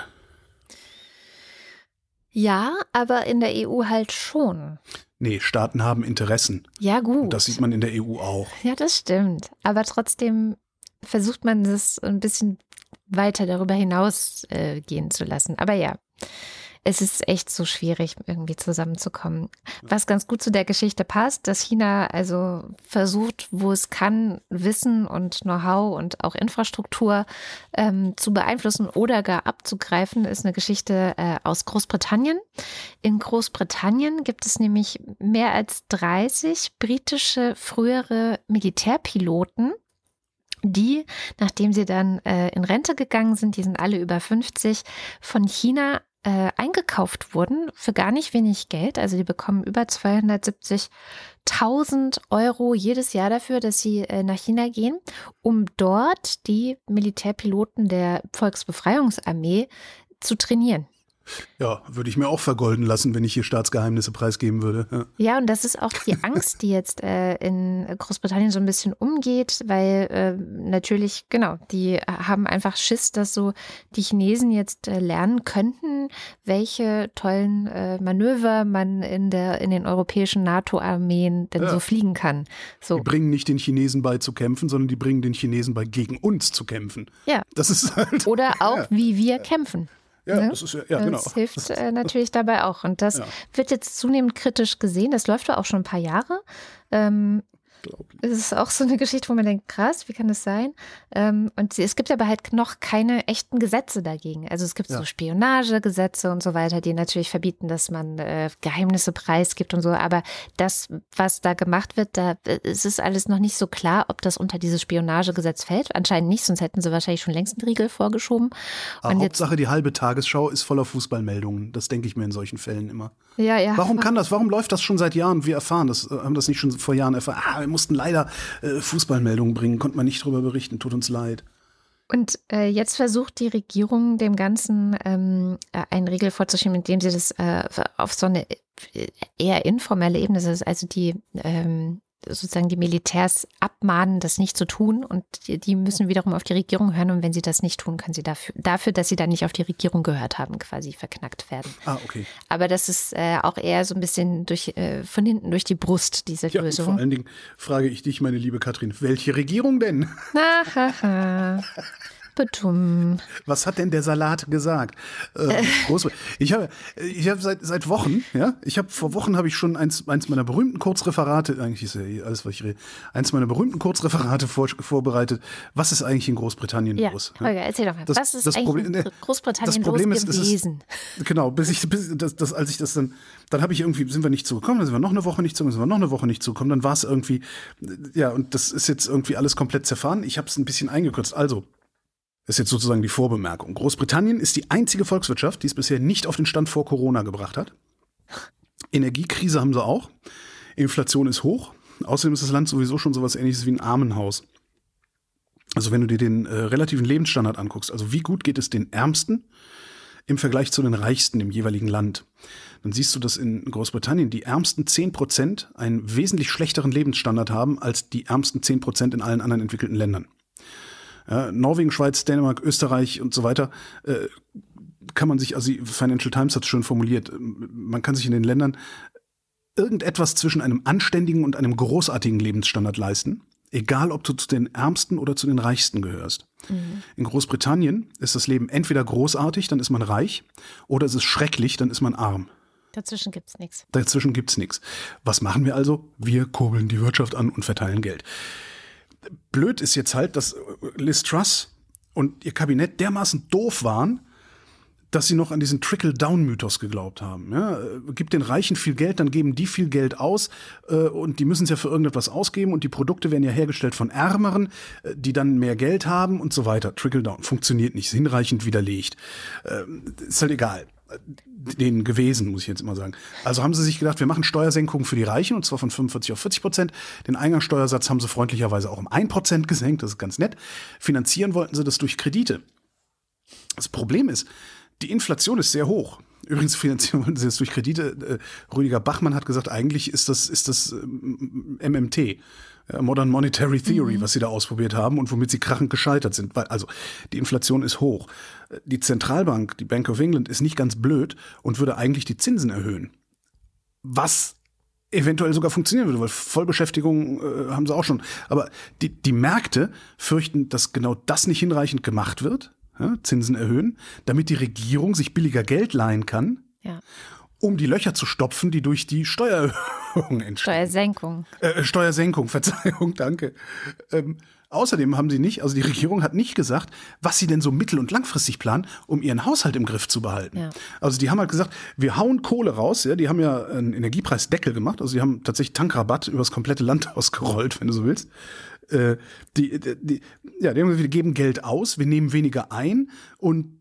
Ja, aber in der EU halt schon. Nee, Staaten haben Interessen. Ja, gut. Und das sieht man in der EU auch. Ja, das stimmt. Aber trotzdem versucht man das ein bisschen weiter darüber hinaus äh, gehen zu lassen. Aber ja, es ist echt so schwierig, irgendwie zusammenzukommen. Was ganz gut zu der Geschichte passt, dass China also versucht, wo es kann, Wissen und Know-how und auch Infrastruktur ähm, zu beeinflussen oder gar abzugreifen, ist eine Geschichte äh, aus Großbritannien. In Großbritannien gibt es nämlich mehr als 30 britische frühere Militärpiloten, die, nachdem sie dann äh, in Rente gegangen sind, die sind alle über 50, von China äh, eingekauft wurden für gar nicht wenig Geld. Also die bekommen über 270.000 Euro jedes Jahr dafür, dass sie äh, nach China gehen, um dort die Militärpiloten der Volksbefreiungsarmee zu trainieren. Ja, würde ich mir auch vergolden lassen, wenn ich hier Staatsgeheimnisse preisgeben würde. Ja, ja und das ist auch die Angst, die jetzt äh, in Großbritannien so ein bisschen umgeht, weil äh, natürlich, genau, die haben einfach Schiss, dass so die Chinesen jetzt äh, lernen könnten, welche tollen äh, Manöver man in, der, in den europäischen NATO-Armeen denn ja. so fliegen kann. So. Die bringen nicht den Chinesen bei zu kämpfen, sondern die bringen den Chinesen bei, gegen uns zu kämpfen. Ja. Das ist halt. Oder auch, ja. wie wir kämpfen. Ja, ne? das ist ja, ja genau. Das hilft äh, natürlich dabei auch. Und das ja. wird jetzt zunehmend kritisch gesehen. Das läuft ja auch schon ein paar Jahre. Ähm, es ist auch so eine Geschichte, wo man denkt, krass, wie kann das sein? Ähm, und es gibt aber halt noch keine echten Gesetze dagegen. Also es gibt ja. so Spionagegesetze und so weiter, die natürlich verbieten, dass man äh, Geheimnisse preisgibt und so. Aber das, was da gemacht wird, da äh, es ist alles noch nicht so klar, ob das unter dieses Spionagegesetz fällt. Anscheinend nicht, sonst hätten sie wahrscheinlich schon längst einen Riegel vorgeschoben. Aber und Hauptsache, die halbe Tagesschau ist voller Fußballmeldungen. Das denke ich mir in solchen Fällen immer. Ja, ja. Warum kann das? Warum läuft das schon seit Jahren? Wir erfahren das, äh, haben das nicht schon vor Jahren erfahren. Ah, mussten leider äh, Fußballmeldungen bringen, konnte man nicht drüber berichten, tut uns leid. Und äh, jetzt versucht die Regierung dem Ganzen ähm, äh, einen Riegel vorzuschieben, indem sie das äh, auf so eine äh, eher informelle Ebene, also die ähm, sozusagen die Militärs abmahnen, das nicht zu tun und die, müssen wiederum auf die Regierung hören und wenn sie das nicht tun, können sie dafür, dafür, dass sie dann nicht auf die Regierung gehört haben, quasi verknackt werden. Ah, okay. Aber das ist äh, auch eher so ein bisschen durch, äh, von hinten durch die Brust, diese ja, Lösung. Vor allen Dingen frage ich dich, meine liebe Katrin, welche Regierung denn? Betum. Was hat denn der Salat gesagt? Äh, ich habe ich hab seit, seit Wochen, ja, ich habe vor Wochen habe ich schon eins, eins meiner berühmten Kurzreferate, eigentlich ist ja alles, was ich rede, eins meiner berühmten Kurzreferate vor, vorbereitet. Was ist eigentlich in Großbritannien ja, los? Ja? Holger, erzähl doch mal. Das, was ist das eigentlich Problem, in Großbritannien das Problem los ist, gewesen? Ist, genau, bis ich, bis, das, das, als ich das dann, dann habe ich irgendwie, sind wir nicht zugekommen, dann sind wir noch eine Woche nicht zugekommen, sind wir noch eine Woche nicht zugekommen, dann war es irgendwie, ja, und das ist jetzt irgendwie alles komplett zerfahren. Ich habe es ein bisschen eingekürzt. Also, das ist jetzt sozusagen die Vorbemerkung. Großbritannien ist die einzige Volkswirtschaft, die es bisher nicht auf den Stand vor Corona gebracht hat. Energiekrise haben sie auch. Inflation ist hoch. Außerdem ist das Land sowieso schon sowas ähnliches wie ein Armenhaus. Also wenn du dir den äh, relativen Lebensstandard anguckst, also wie gut geht es den Ärmsten im Vergleich zu den Reichsten im jeweiligen Land, dann siehst du, dass in Großbritannien die ärmsten 10 Prozent einen wesentlich schlechteren Lebensstandard haben als die ärmsten 10 Prozent in allen anderen entwickelten Ländern ja, Norwegen, Schweiz, Dänemark, Österreich und so weiter, äh, kann man sich, also die Financial Times hat es schön formuliert, man kann sich in den Ländern irgendetwas zwischen einem anständigen und einem großartigen Lebensstandard leisten, egal ob du zu den Ärmsten oder zu den Reichsten gehörst. Mhm. In Großbritannien ist das Leben entweder großartig, dann ist man reich, oder es ist schrecklich, dann ist man arm. Dazwischen gibt es nichts. Dazwischen gibt es nichts. Was machen wir also? Wir kurbeln die Wirtschaft an und verteilen Geld blöd ist jetzt halt, dass Liz Truss und ihr Kabinett dermaßen doof waren, dass sie noch an diesen Trickle-Down-Mythos geglaubt haben. Ja, gibt den Reichen viel Geld, dann geben die viel Geld aus äh, und die müssen es ja für irgendetwas ausgeben und die Produkte werden ja hergestellt von Ärmeren, äh, die dann mehr Geld haben und so weiter. Trickle-Down funktioniert nicht, hinreichend widerlegt. Äh, ist halt egal denen gewesen, muss ich jetzt immer sagen. Also haben sie sich gedacht, wir machen Steuersenkungen für die Reichen und zwar von 45 auf 40 Prozent. Den Eingangssteuersatz haben sie freundlicherweise auch um ein Prozent gesenkt, das ist ganz nett. Finanzieren wollten sie das durch Kredite. Das Problem ist, die Inflation ist sehr hoch. Übrigens finanzieren wollen sie das durch Kredite. Äh, Rüdiger Bachmann hat gesagt, eigentlich ist das, ist das ähm, MMT. Modern Monetary Theory, mhm. was sie da ausprobiert haben und womit sie krachend gescheitert sind. Weil, also, die Inflation ist hoch. Die Zentralbank, die Bank of England, ist nicht ganz blöd und würde eigentlich die Zinsen erhöhen. Was eventuell sogar funktionieren würde, weil Vollbeschäftigung äh, haben sie auch schon. Aber die, die Märkte fürchten, dass genau das nicht hinreichend gemacht wird, ja, Zinsen erhöhen, damit die Regierung sich billiger Geld leihen kann. Ja um die Löcher zu stopfen, die durch die Steuererhöhung entstehen. Steuersenkung. Äh, Steuersenkung, Verzeihung, danke. Ähm, außerdem haben sie nicht, also die Regierung hat nicht gesagt, was sie denn so mittel- und langfristig planen, um ihren Haushalt im Griff zu behalten. Ja. Also die haben halt gesagt, wir hauen Kohle raus, ja, die haben ja einen Energiepreisdeckel gemacht, also die haben tatsächlich Tankrabatt übers komplette Land ausgerollt, wenn du so willst. Äh, die, die, die, ja, die haben gesagt, wir geben Geld aus, wir nehmen weniger ein und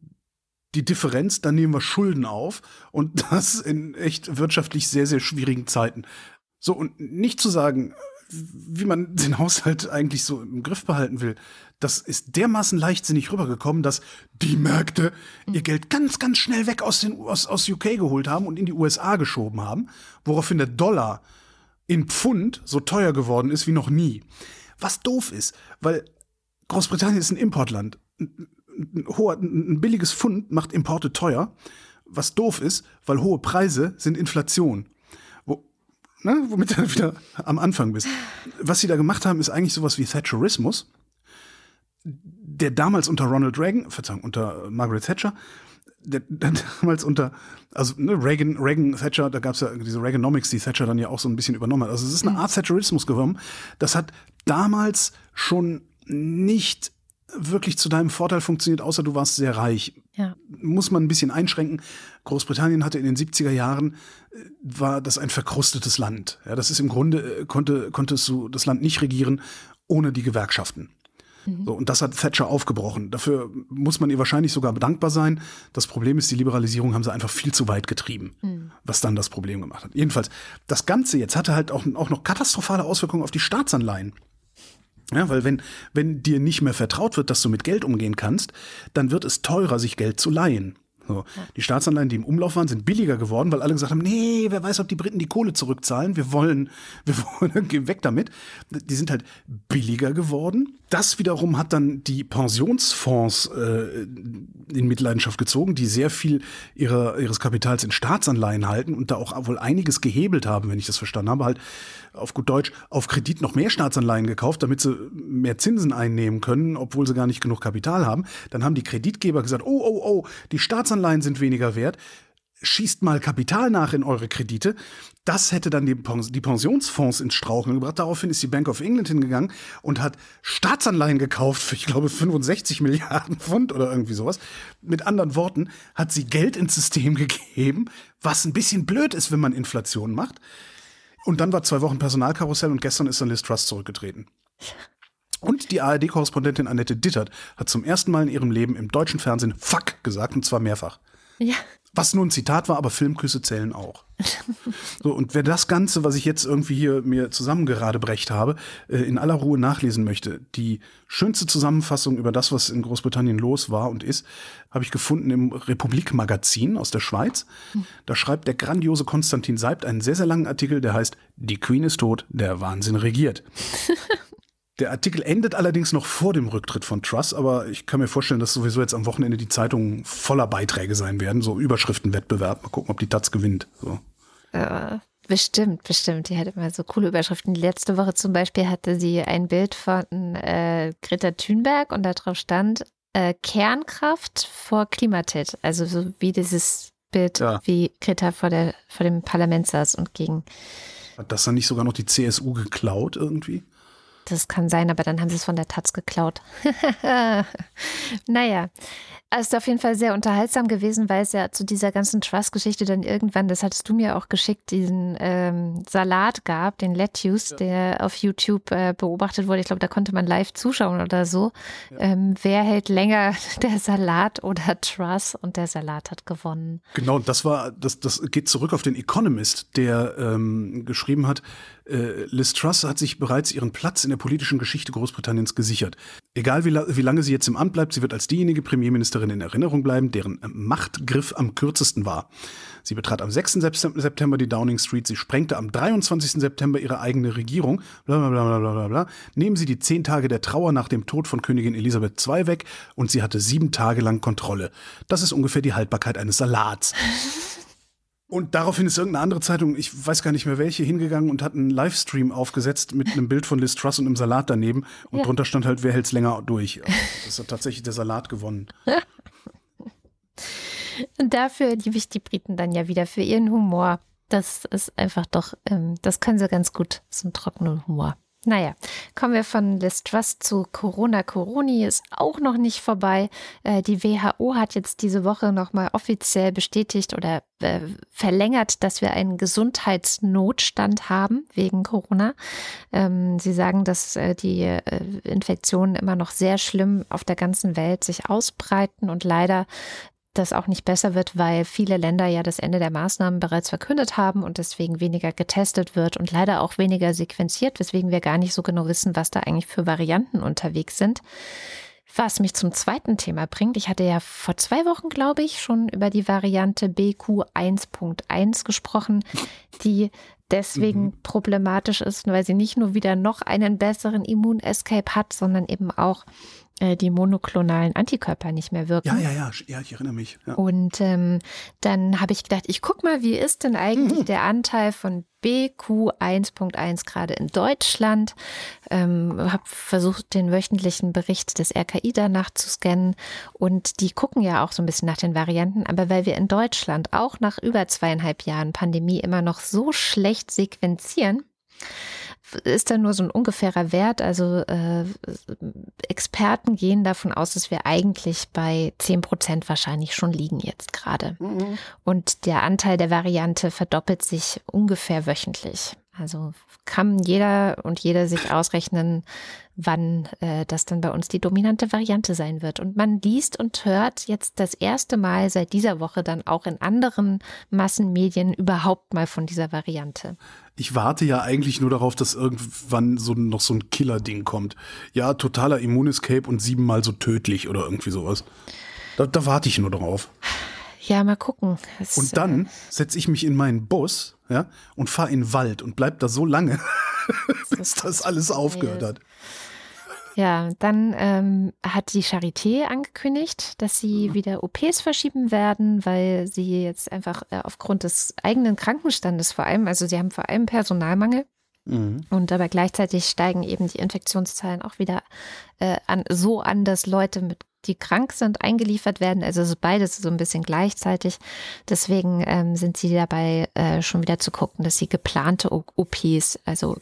die Differenz, dann nehmen wir Schulden auf und das in echt wirtschaftlich sehr, sehr schwierigen Zeiten. So, und nicht zu sagen, wie man den Haushalt eigentlich so im Griff behalten will, das ist dermaßen leichtsinnig rübergekommen, dass die Märkte ihr Geld ganz, ganz schnell weg aus, den, aus, aus UK geholt haben und in die USA geschoben haben, woraufhin der Dollar in Pfund so teuer geworden ist wie noch nie. Was doof ist, weil Großbritannien ist ein Importland ein, hoher, ein billiges Pfund macht Importe teuer, was doof ist, weil hohe Preise sind Inflation. Ne, womit du wieder am Anfang bist. Was sie da gemacht haben, ist eigentlich sowas wie Thatcherismus, der damals unter Ronald Reagan, Verzeihung, unter Margaret Thatcher, der, der damals unter, also ne, Reagan, Reagan, Thatcher, da gab es ja diese Reaganomics, die Thatcher dann ja auch so ein bisschen übernommen hat. Also es ist eine Art Thatcherismus geworden. Das hat damals schon nicht wirklich zu deinem Vorteil funktioniert, außer du warst sehr reich. Ja. Muss man ein bisschen einschränken. Großbritannien hatte in den 70er Jahren, äh, war das ein verkrustetes Land. Ja, das ist im Grunde, äh, konnte, konntest du das Land nicht regieren ohne die Gewerkschaften. Mhm. So, und das hat Thatcher aufgebrochen. Dafür muss man ihr wahrscheinlich sogar dankbar sein. Das Problem ist, die Liberalisierung haben sie einfach viel zu weit getrieben, mhm. was dann das Problem gemacht hat. Jedenfalls, das Ganze jetzt hatte halt auch, auch noch katastrophale Auswirkungen auf die Staatsanleihen. Ja, weil wenn, wenn dir nicht mehr vertraut wird, dass du mit Geld umgehen kannst, dann wird es teurer, sich Geld zu leihen. So. Die Staatsanleihen, die im Umlauf waren, sind billiger geworden, weil alle gesagt haben, nee, wer weiß, ob die Briten die Kohle zurückzahlen. Wir wollen, wir wollen, geh weg damit. Die sind halt billiger geworden. Das wiederum hat dann die Pensionsfonds äh, in Mitleidenschaft gezogen, die sehr viel ihrer, ihres Kapitals in Staatsanleihen halten und da auch wohl einiges gehebelt haben, wenn ich das verstanden habe, halt auf gut Deutsch auf Kredit noch mehr Staatsanleihen gekauft, damit sie mehr Zinsen einnehmen können, obwohl sie gar nicht genug Kapital haben. Dann haben die Kreditgeber gesagt, oh, oh, oh, die Staatsanleihen sind weniger wert schießt mal Kapital nach in eure Kredite. Das hätte dann die, Pensionsfonds ins Straucheln gebracht. Daraufhin ist die Bank of England hingegangen und hat Staatsanleihen gekauft für, ich glaube, 65 Milliarden Pfund oder irgendwie sowas. Mit anderen Worten, hat sie Geld ins System gegeben, was ein bisschen blöd ist, wenn man Inflation macht. Und dann war zwei Wochen Personalkarussell und gestern ist dann Liz Truss zurückgetreten. Und die ARD-Korrespondentin Annette Dittert hat zum ersten Mal in ihrem Leben im deutschen Fernsehen Fuck gesagt, und zwar mehrfach. Ja. Was nur ein Zitat war, aber Filmküsse zählen auch. so, und wer das Ganze, was ich jetzt irgendwie hier mir zusammengeradebrecht habe, äh, in aller Ruhe nachlesen möchte, die schönste Zusammenfassung über das, was in Großbritannien los war und ist, habe ich gefunden im Republik-Magazin aus der Schweiz. Da schreibt der grandiose Konstantin Seibt einen sehr, sehr langen Artikel, der heißt Die Queen ist tot, der Wahnsinn regiert. Der Artikel endet allerdings noch vor dem Rücktritt von Truss, aber ich kann mir vorstellen, dass sowieso jetzt am Wochenende die Zeitungen voller Beiträge sein werden, so Überschriftenwettbewerb. Mal gucken, ob die Taz gewinnt. So. Äh, bestimmt, bestimmt. Die hat immer so coole Überschriften. Letzte Woche zum Beispiel hatte sie ein Bild von äh, Greta Thunberg und da drauf stand äh, Kernkraft vor Klimatit. Also so wie dieses Bild, ja. wie Greta vor, der, vor dem Parlament saß und gegen. Hat das dann nicht sogar noch die CSU geklaut irgendwie? Das kann sein, aber dann haben sie es von der Taz geklaut. naja, es ist auf jeden Fall sehr unterhaltsam gewesen, weil es ja zu dieser ganzen Trust-Geschichte dann irgendwann, das hattest du mir auch geschickt, diesen ähm, Salat gab, den Lettuce, ja. der auf YouTube äh, beobachtet wurde. Ich glaube, da konnte man live zuschauen oder so. Ja. Ähm, wer hält länger, der Salat oder Truss? Und der Salat hat gewonnen. Genau, das war, das, das geht zurück auf den Economist, der ähm, geschrieben hat, äh, Liz Truss hat sich bereits ihren Platz in der der politischen Geschichte Großbritanniens gesichert. Egal wie, wie, lange sie jetzt im Amt bleibt, sie wird als diejenige Premierministerin in Erinnerung bleiben, deren Machtgriff am kürzesten war. Sie betrat am 6. September die Downing Street, sie sprengte am 23. September ihre eigene Regierung, bla bla bla bla bla bla. Nehmen Sie die zehn Tage der Trauer nach dem Tod von Königin Elisabeth II weg und sie hatte sieben Tage lang Kontrolle. Das ist ungefähr die Haltbarkeit eines Salats. Und daraufhin ist irgendeine andere Zeitung, ich weiß gar nicht mehr welche, hingegangen und hat einen Livestream aufgesetzt mit einem Bild von Liz Truss und einem Salat daneben. Und ja. drunter stand halt, wer hält's länger durch. Also, das hat tatsächlich der Salat gewonnen. und dafür liebe ich die Briten dann ja wieder für ihren Humor. Das ist einfach doch, ähm, das können sie ganz gut, so einen trockenen Humor. Naja, kommen wir von Liz Truss zu Corona. Coroni ist auch noch nicht vorbei. Äh, die WHO hat jetzt diese Woche nochmal offiziell bestätigt oder äh, verlängert, dass wir einen Gesundheitsnotstand haben wegen Corona. Ähm, sie sagen, dass äh, die Infektionen immer noch sehr schlimm auf der ganzen Welt sich ausbreiten und leider das auch nicht besser wird, weil viele Länder ja das Ende der Maßnahmen bereits verkündet haben und deswegen weniger getestet wird und leider auch weniger sequenziert, weswegen wir gar nicht so genau wissen, was da eigentlich für Varianten unterwegs sind. Was mich zum zweiten Thema bringt, ich hatte ja vor zwei Wochen, glaube ich, schon über die Variante BQ1.1 gesprochen, die deswegen mhm. problematisch ist, weil sie nicht nur wieder noch einen besseren Immunescape hat, sondern eben auch die monoklonalen Antikörper nicht mehr wirken. Ja, ja, ja, ja, ich erinnere mich. Ja. Und ähm, dann habe ich gedacht, ich guck mal, wie ist denn eigentlich mhm. der Anteil von BQ1.1 gerade in Deutschland? Ähm, habe versucht, den wöchentlichen Bericht des RKI danach zu scannen und die gucken ja auch so ein bisschen nach den Varianten. Aber weil wir in Deutschland auch nach über zweieinhalb Jahren Pandemie immer noch so schlecht sequenzieren, ist da nur so ein ungefährer Wert. Also äh, Experten gehen davon aus, dass wir eigentlich bei 10 Prozent wahrscheinlich schon liegen jetzt gerade. Mhm. Und der Anteil der Variante verdoppelt sich ungefähr wöchentlich. Also kann jeder und jeder sich ausrechnen, wann äh, das dann bei uns die dominante Variante sein wird. Und man liest und hört jetzt das erste Mal seit dieser Woche dann auch in anderen Massenmedien überhaupt mal von dieser Variante. Ich warte ja eigentlich nur darauf, dass irgendwann so noch so ein Killer-Ding kommt. Ja, totaler Immunescape und siebenmal so tödlich oder irgendwie sowas. Da, da warte ich nur drauf. Ja, mal gucken. Es, und dann äh, setze ich mich in meinen Bus ja, und fahre in den Wald und bleib da so lange, bis das alles aufgehört hat. Ja, dann ähm, hat die Charité angekündigt, dass sie mhm. wieder OPs verschieben werden, weil sie jetzt einfach äh, aufgrund des eigenen Krankenstandes vor allem, also sie haben vor allem Personalmangel. Mhm. Und aber gleichzeitig steigen eben die Infektionszahlen auch wieder äh, an, so an, dass Leute mit die krank sind, eingeliefert werden. Also ist beides so ein bisschen gleichzeitig. Deswegen ähm, sind sie dabei, äh, schon wieder zu gucken, dass sie geplante OPs, also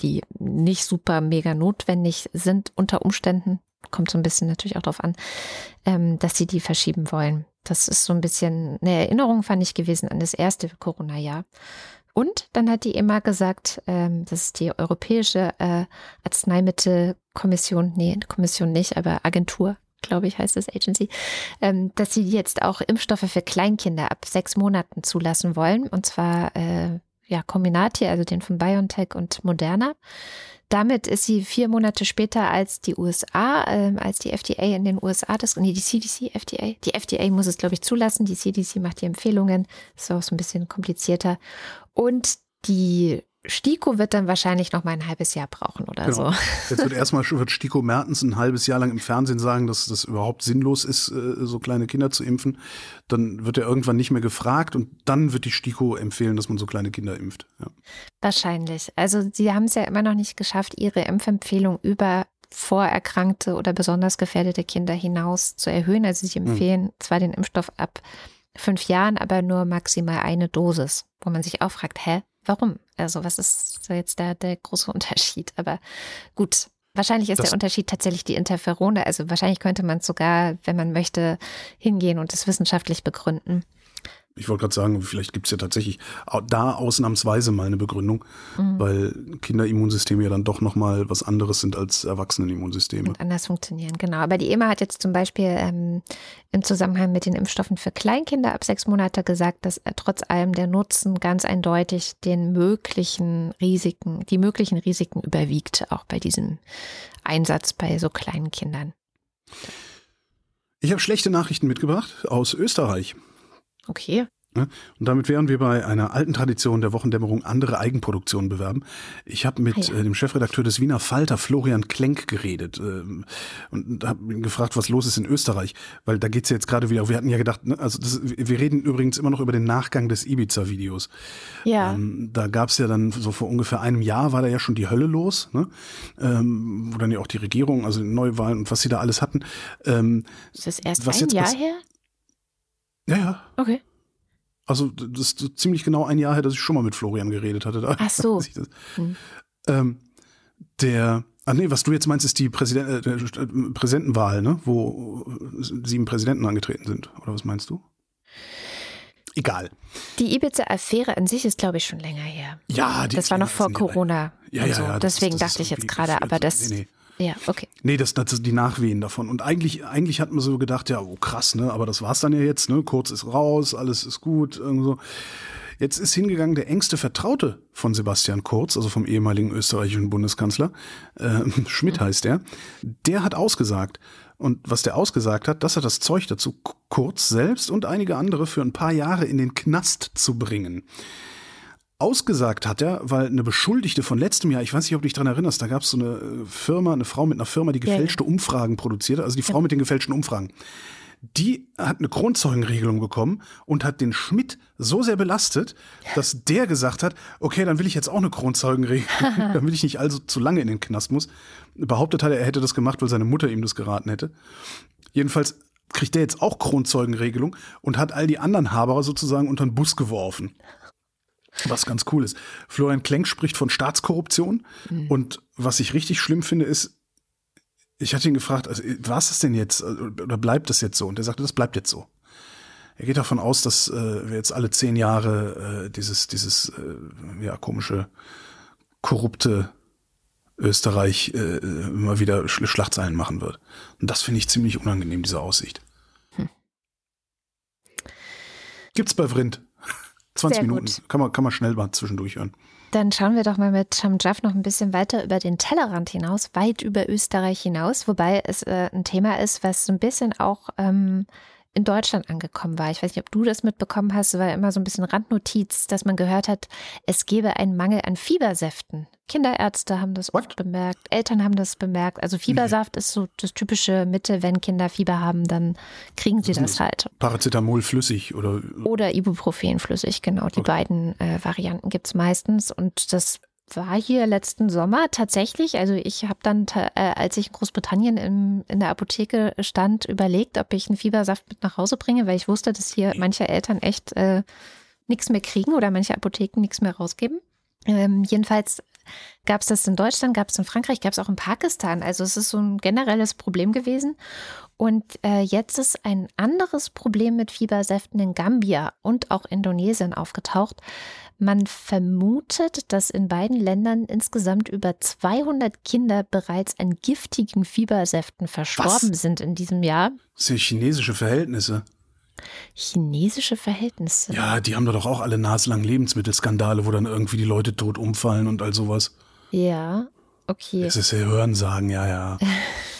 die nicht super mega notwendig sind unter Umständen, kommt so ein bisschen natürlich auch drauf an, ähm, dass sie die verschieben wollen. Das ist so ein bisschen eine Erinnerung, fand ich, gewesen an das erste Corona-Jahr. Und dann hat die EMA gesagt, ähm, das ist die Europäische äh, Arzneimittelkommission, nee, Kommission nicht, aber Agentur, glaube ich, heißt das Agency, ähm, dass sie jetzt auch Impfstoffe für Kleinkinder ab sechs Monaten zulassen wollen. Und zwar äh, ja Combinati, also den von BioNTech und Moderna. Damit ist sie vier Monate später als die USA, äh, als die FDA in den USA, das, nee, die CDC, FDA. Die FDA muss es, glaube ich, zulassen. Die CDC macht die Empfehlungen. Ist auch so ein bisschen komplizierter. Und die Stiko wird dann wahrscheinlich noch mal ein halbes Jahr brauchen oder genau. so. Jetzt wird erstmal wird Stiko Mertens ein halbes Jahr lang im Fernsehen sagen, dass das überhaupt sinnlos ist, äh, so kleine Kinder zu impfen. Dann wird er irgendwann nicht mehr gefragt und dann wird die Stiko empfehlen, dass man so kleine Kinder impft. Ja. Wahrscheinlich. Also sie haben es ja immer noch nicht geschafft, ihre Impfempfehlung über vorerkrankte oder besonders gefährdete Kinder hinaus zu erhöhen. Also sie hm. empfehlen hm. zwar den Impfstoff ab fünf Jahren, aber nur maximal eine Dosis, wo man sich auch fragt, hä, warum? Also was ist jetzt der, der große Unterschied? Aber gut, Wahrscheinlich ist das der Unterschied tatsächlich die Interferone. Also wahrscheinlich könnte man sogar, wenn man möchte, hingehen und es wissenschaftlich begründen. Ich wollte gerade sagen, vielleicht gibt es ja tatsächlich da ausnahmsweise mal eine Begründung, mhm. weil Kinderimmunsysteme ja dann doch nochmal was anderes sind als Erwachsenenimmunsysteme. Und anders funktionieren, genau. Aber die EMA hat jetzt zum Beispiel ähm, im Zusammenhang mit den Impfstoffen für Kleinkinder ab sechs Monate gesagt, dass äh, trotz allem der Nutzen ganz eindeutig den möglichen Risiken, die möglichen Risiken überwiegt, auch bei diesem Einsatz bei so kleinen Kindern. Ich habe schlechte Nachrichten mitgebracht aus Österreich. Okay. Und damit wären wir bei einer alten Tradition der Wochendämmerung andere Eigenproduktionen bewerben. Ich habe mit ah äh, dem Chefredakteur des Wiener Falter, Florian Klenk, geredet ähm, und habe ihn gefragt, was los ist in Österreich, weil da geht's ja jetzt gerade wieder. Wir hatten ja gedacht, ne, also das, wir reden übrigens immer noch über den Nachgang des Ibiza-Videos. Ja. Ähm, da gab's ja dann so vor ungefähr einem Jahr war da ja schon die Hölle los, ne? ähm, wo dann ja auch die Regierung, also Neuwahlen und was sie da alles hatten. Ähm, ist das erst ein Jahr her? Ja, ja. Okay. Also das ist ziemlich genau ein Jahr her, dass ich schon mal mit Florian geredet hatte. Ach so. Hm. Ähm, der, ah nee, was du jetzt meinst, ist die Präsident, äh, Präsidentenwahl, ne? wo sieben Präsidenten angetreten sind. Oder was meinst du? Egal. Die Ibiza-Affäre an sich ist, glaube ich, schon länger her. Ja, die Das war noch vor Corona. Ja, ja, so. ja. Deswegen das, das dachte ich jetzt gerade, aber das. Nee, nee. Ja, okay. Nee, das, das sind die Nachwehen davon. Und eigentlich, eigentlich hat man so gedacht, ja, oh krass, ne, aber das war's dann ja jetzt, ne? Kurz ist raus, alles ist gut, irgendwie so. Jetzt ist hingegangen der engste Vertraute von Sebastian Kurz, also vom ehemaligen österreichischen Bundeskanzler, äh, Schmidt heißt er, der hat ausgesagt. Und was der ausgesagt hat, das hat das Zeug dazu, Kurz selbst und einige andere für ein paar Jahre in den Knast zu bringen ausgesagt hat er, weil eine Beschuldigte von letztem Jahr, ich weiß nicht, ob du dich daran erinnerst, da gab es so eine äh, Firma, eine Frau mit einer Firma, die gefälschte ja. Umfragen produzierte, also die Frau ja. mit den gefälschten Umfragen. Die hat eine Grundzeugenregelung bekommen und hat den Schmidt so sehr belastet, dass der gesagt hat, okay, dann will ich jetzt auch eine Grundzeugenregelung, damit ich nicht also zu lange in den Knast muss. Behauptet hat er, er hätte das gemacht, weil seine Mutter ihm das geraten hätte. Jedenfalls kriegt der jetzt auch Grundzeugenregelung und hat all die anderen Haberer sozusagen unter den Bus geworfen. Was ganz cool ist. Florian Klenk spricht von Staatskorruption. Mhm. Und was ich richtig schlimm finde, ist, ich hatte ihn gefragt, also, war es das denn jetzt oder bleibt das jetzt so? Und er sagte, das bleibt jetzt so. Er geht davon aus, dass äh, wir jetzt alle zehn Jahre äh, dieses, dieses äh, ja, komische, korrupte Österreich äh, immer wieder Schlachtzeilen machen wird. Und das finde ich ziemlich unangenehm, diese Aussicht. Hm. Gibt's bei Vrind. 20 Sehr Minuten. Kann man, kann man schnell mal zwischendurch hören. Dann schauen wir doch mal mit Shamjaf noch ein bisschen weiter über den Tellerrand hinaus, weit über Österreich hinaus, wobei es äh, ein Thema ist, was so ein bisschen auch ähm, in Deutschland angekommen war. Ich weiß nicht, ob du das mitbekommen hast, es war immer so ein bisschen Randnotiz, dass man gehört hat, es gebe einen Mangel an Fiebersäften. Kinderärzte haben das oft bemerkt, Eltern haben das bemerkt. Also Fiebersaft nee. ist so das typische Mitte, wenn Kinder Fieber haben, dann kriegen sie das, das halt. Paracetamol flüssig oder? Oder Ibuprofen flüssig, genau. Die okay. beiden äh, Varianten gibt es meistens und das war hier letzten Sommer tatsächlich, also ich habe dann, äh, als ich in Großbritannien im, in der Apotheke stand, überlegt, ob ich einen Fiebersaft mit nach Hause bringe, weil ich wusste, dass hier manche Eltern echt äh, nichts mehr kriegen oder manche Apotheken nichts mehr rausgeben. Ähm, jedenfalls gab es das in Deutschland, gab es in Frankreich, gab es auch in Pakistan. Also es ist so ein generelles Problem gewesen. Und äh, jetzt ist ein anderes Problem mit Fiebersäften in Gambia und auch Indonesien aufgetaucht. Man vermutet, dass in beiden Ländern insgesamt über 200 Kinder bereits an giftigen Fiebersäften verstorben Was? sind in diesem Jahr. Das sind chinesische Verhältnisse. Chinesische Verhältnisse. Ja, die haben doch auch alle naslang Lebensmittelskandale, wo dann irgendwie die Leute tot umfallen und all sowas. Ja, okay. Das ist ja Hörensagen, ja, ja.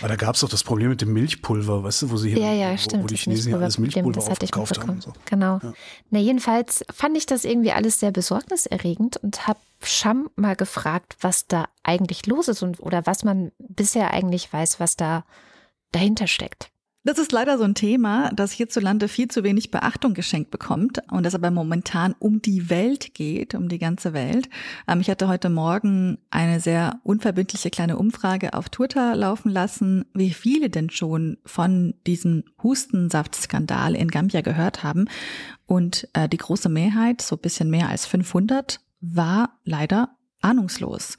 Aber da gab es doch das Problem mit dem Milchpulver, weißt du, wo sie hier, ja, ja, wo, stimmt, wo die Chinesen ja alles Milchpulver das hatte aufgekauft haben. So. Genau. Ja. Na, jedenfalls fand ich das irgendwie alles sehr besorgniserregend und habe Scham mal gefragt, was da eigentlich los ist und oder was man bisher eigentlich weiß, was da dahinter steckt. Das ist leider so ein Thema, das hierzulande viel zu wenig Beachtung geschenkt bekommt und das aber momentan um die Welt geht, um die ganze Welt. Ähm, ich hatte heute Morgen eine sehr unverbindliche kleine Umfrage auf Twitter laufen lassen, wie viele denn schon von diesem Hustensaftskandal in Gambia gehört haben. Und äh, die große Mehrheit, so bisschen mehr als 500, war leider ahnungslos.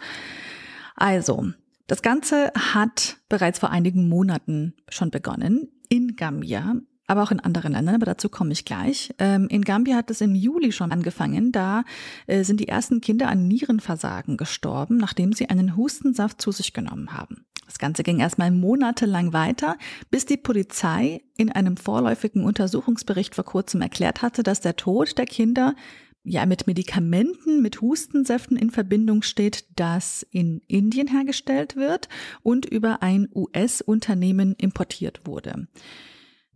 Also, das Ganze hat bereits vor einigen Monaten schon begonnen in Gambia. aber auch in anderen Ländern, aber dazu komme ich gleich. Ähm, in Gambia hat es im Juli schon angefangen. Da äh, sind die ersten Kinder an Nierenversagen gestorben, nachdem sie einen Hustensaft zu sich genommen haben. Das Ganze ging erstmal monatelang weiter, bis die Polizei in einem vorläufigen Untersuchungsbericht vor kurzem erklärt hatte, dass der Tod der Kinder ja mit Medikamenten, mit Hustensäften in Verbindung steht, das in Indien hergestellt wird und über ein US-Unternehmen importiert wurde.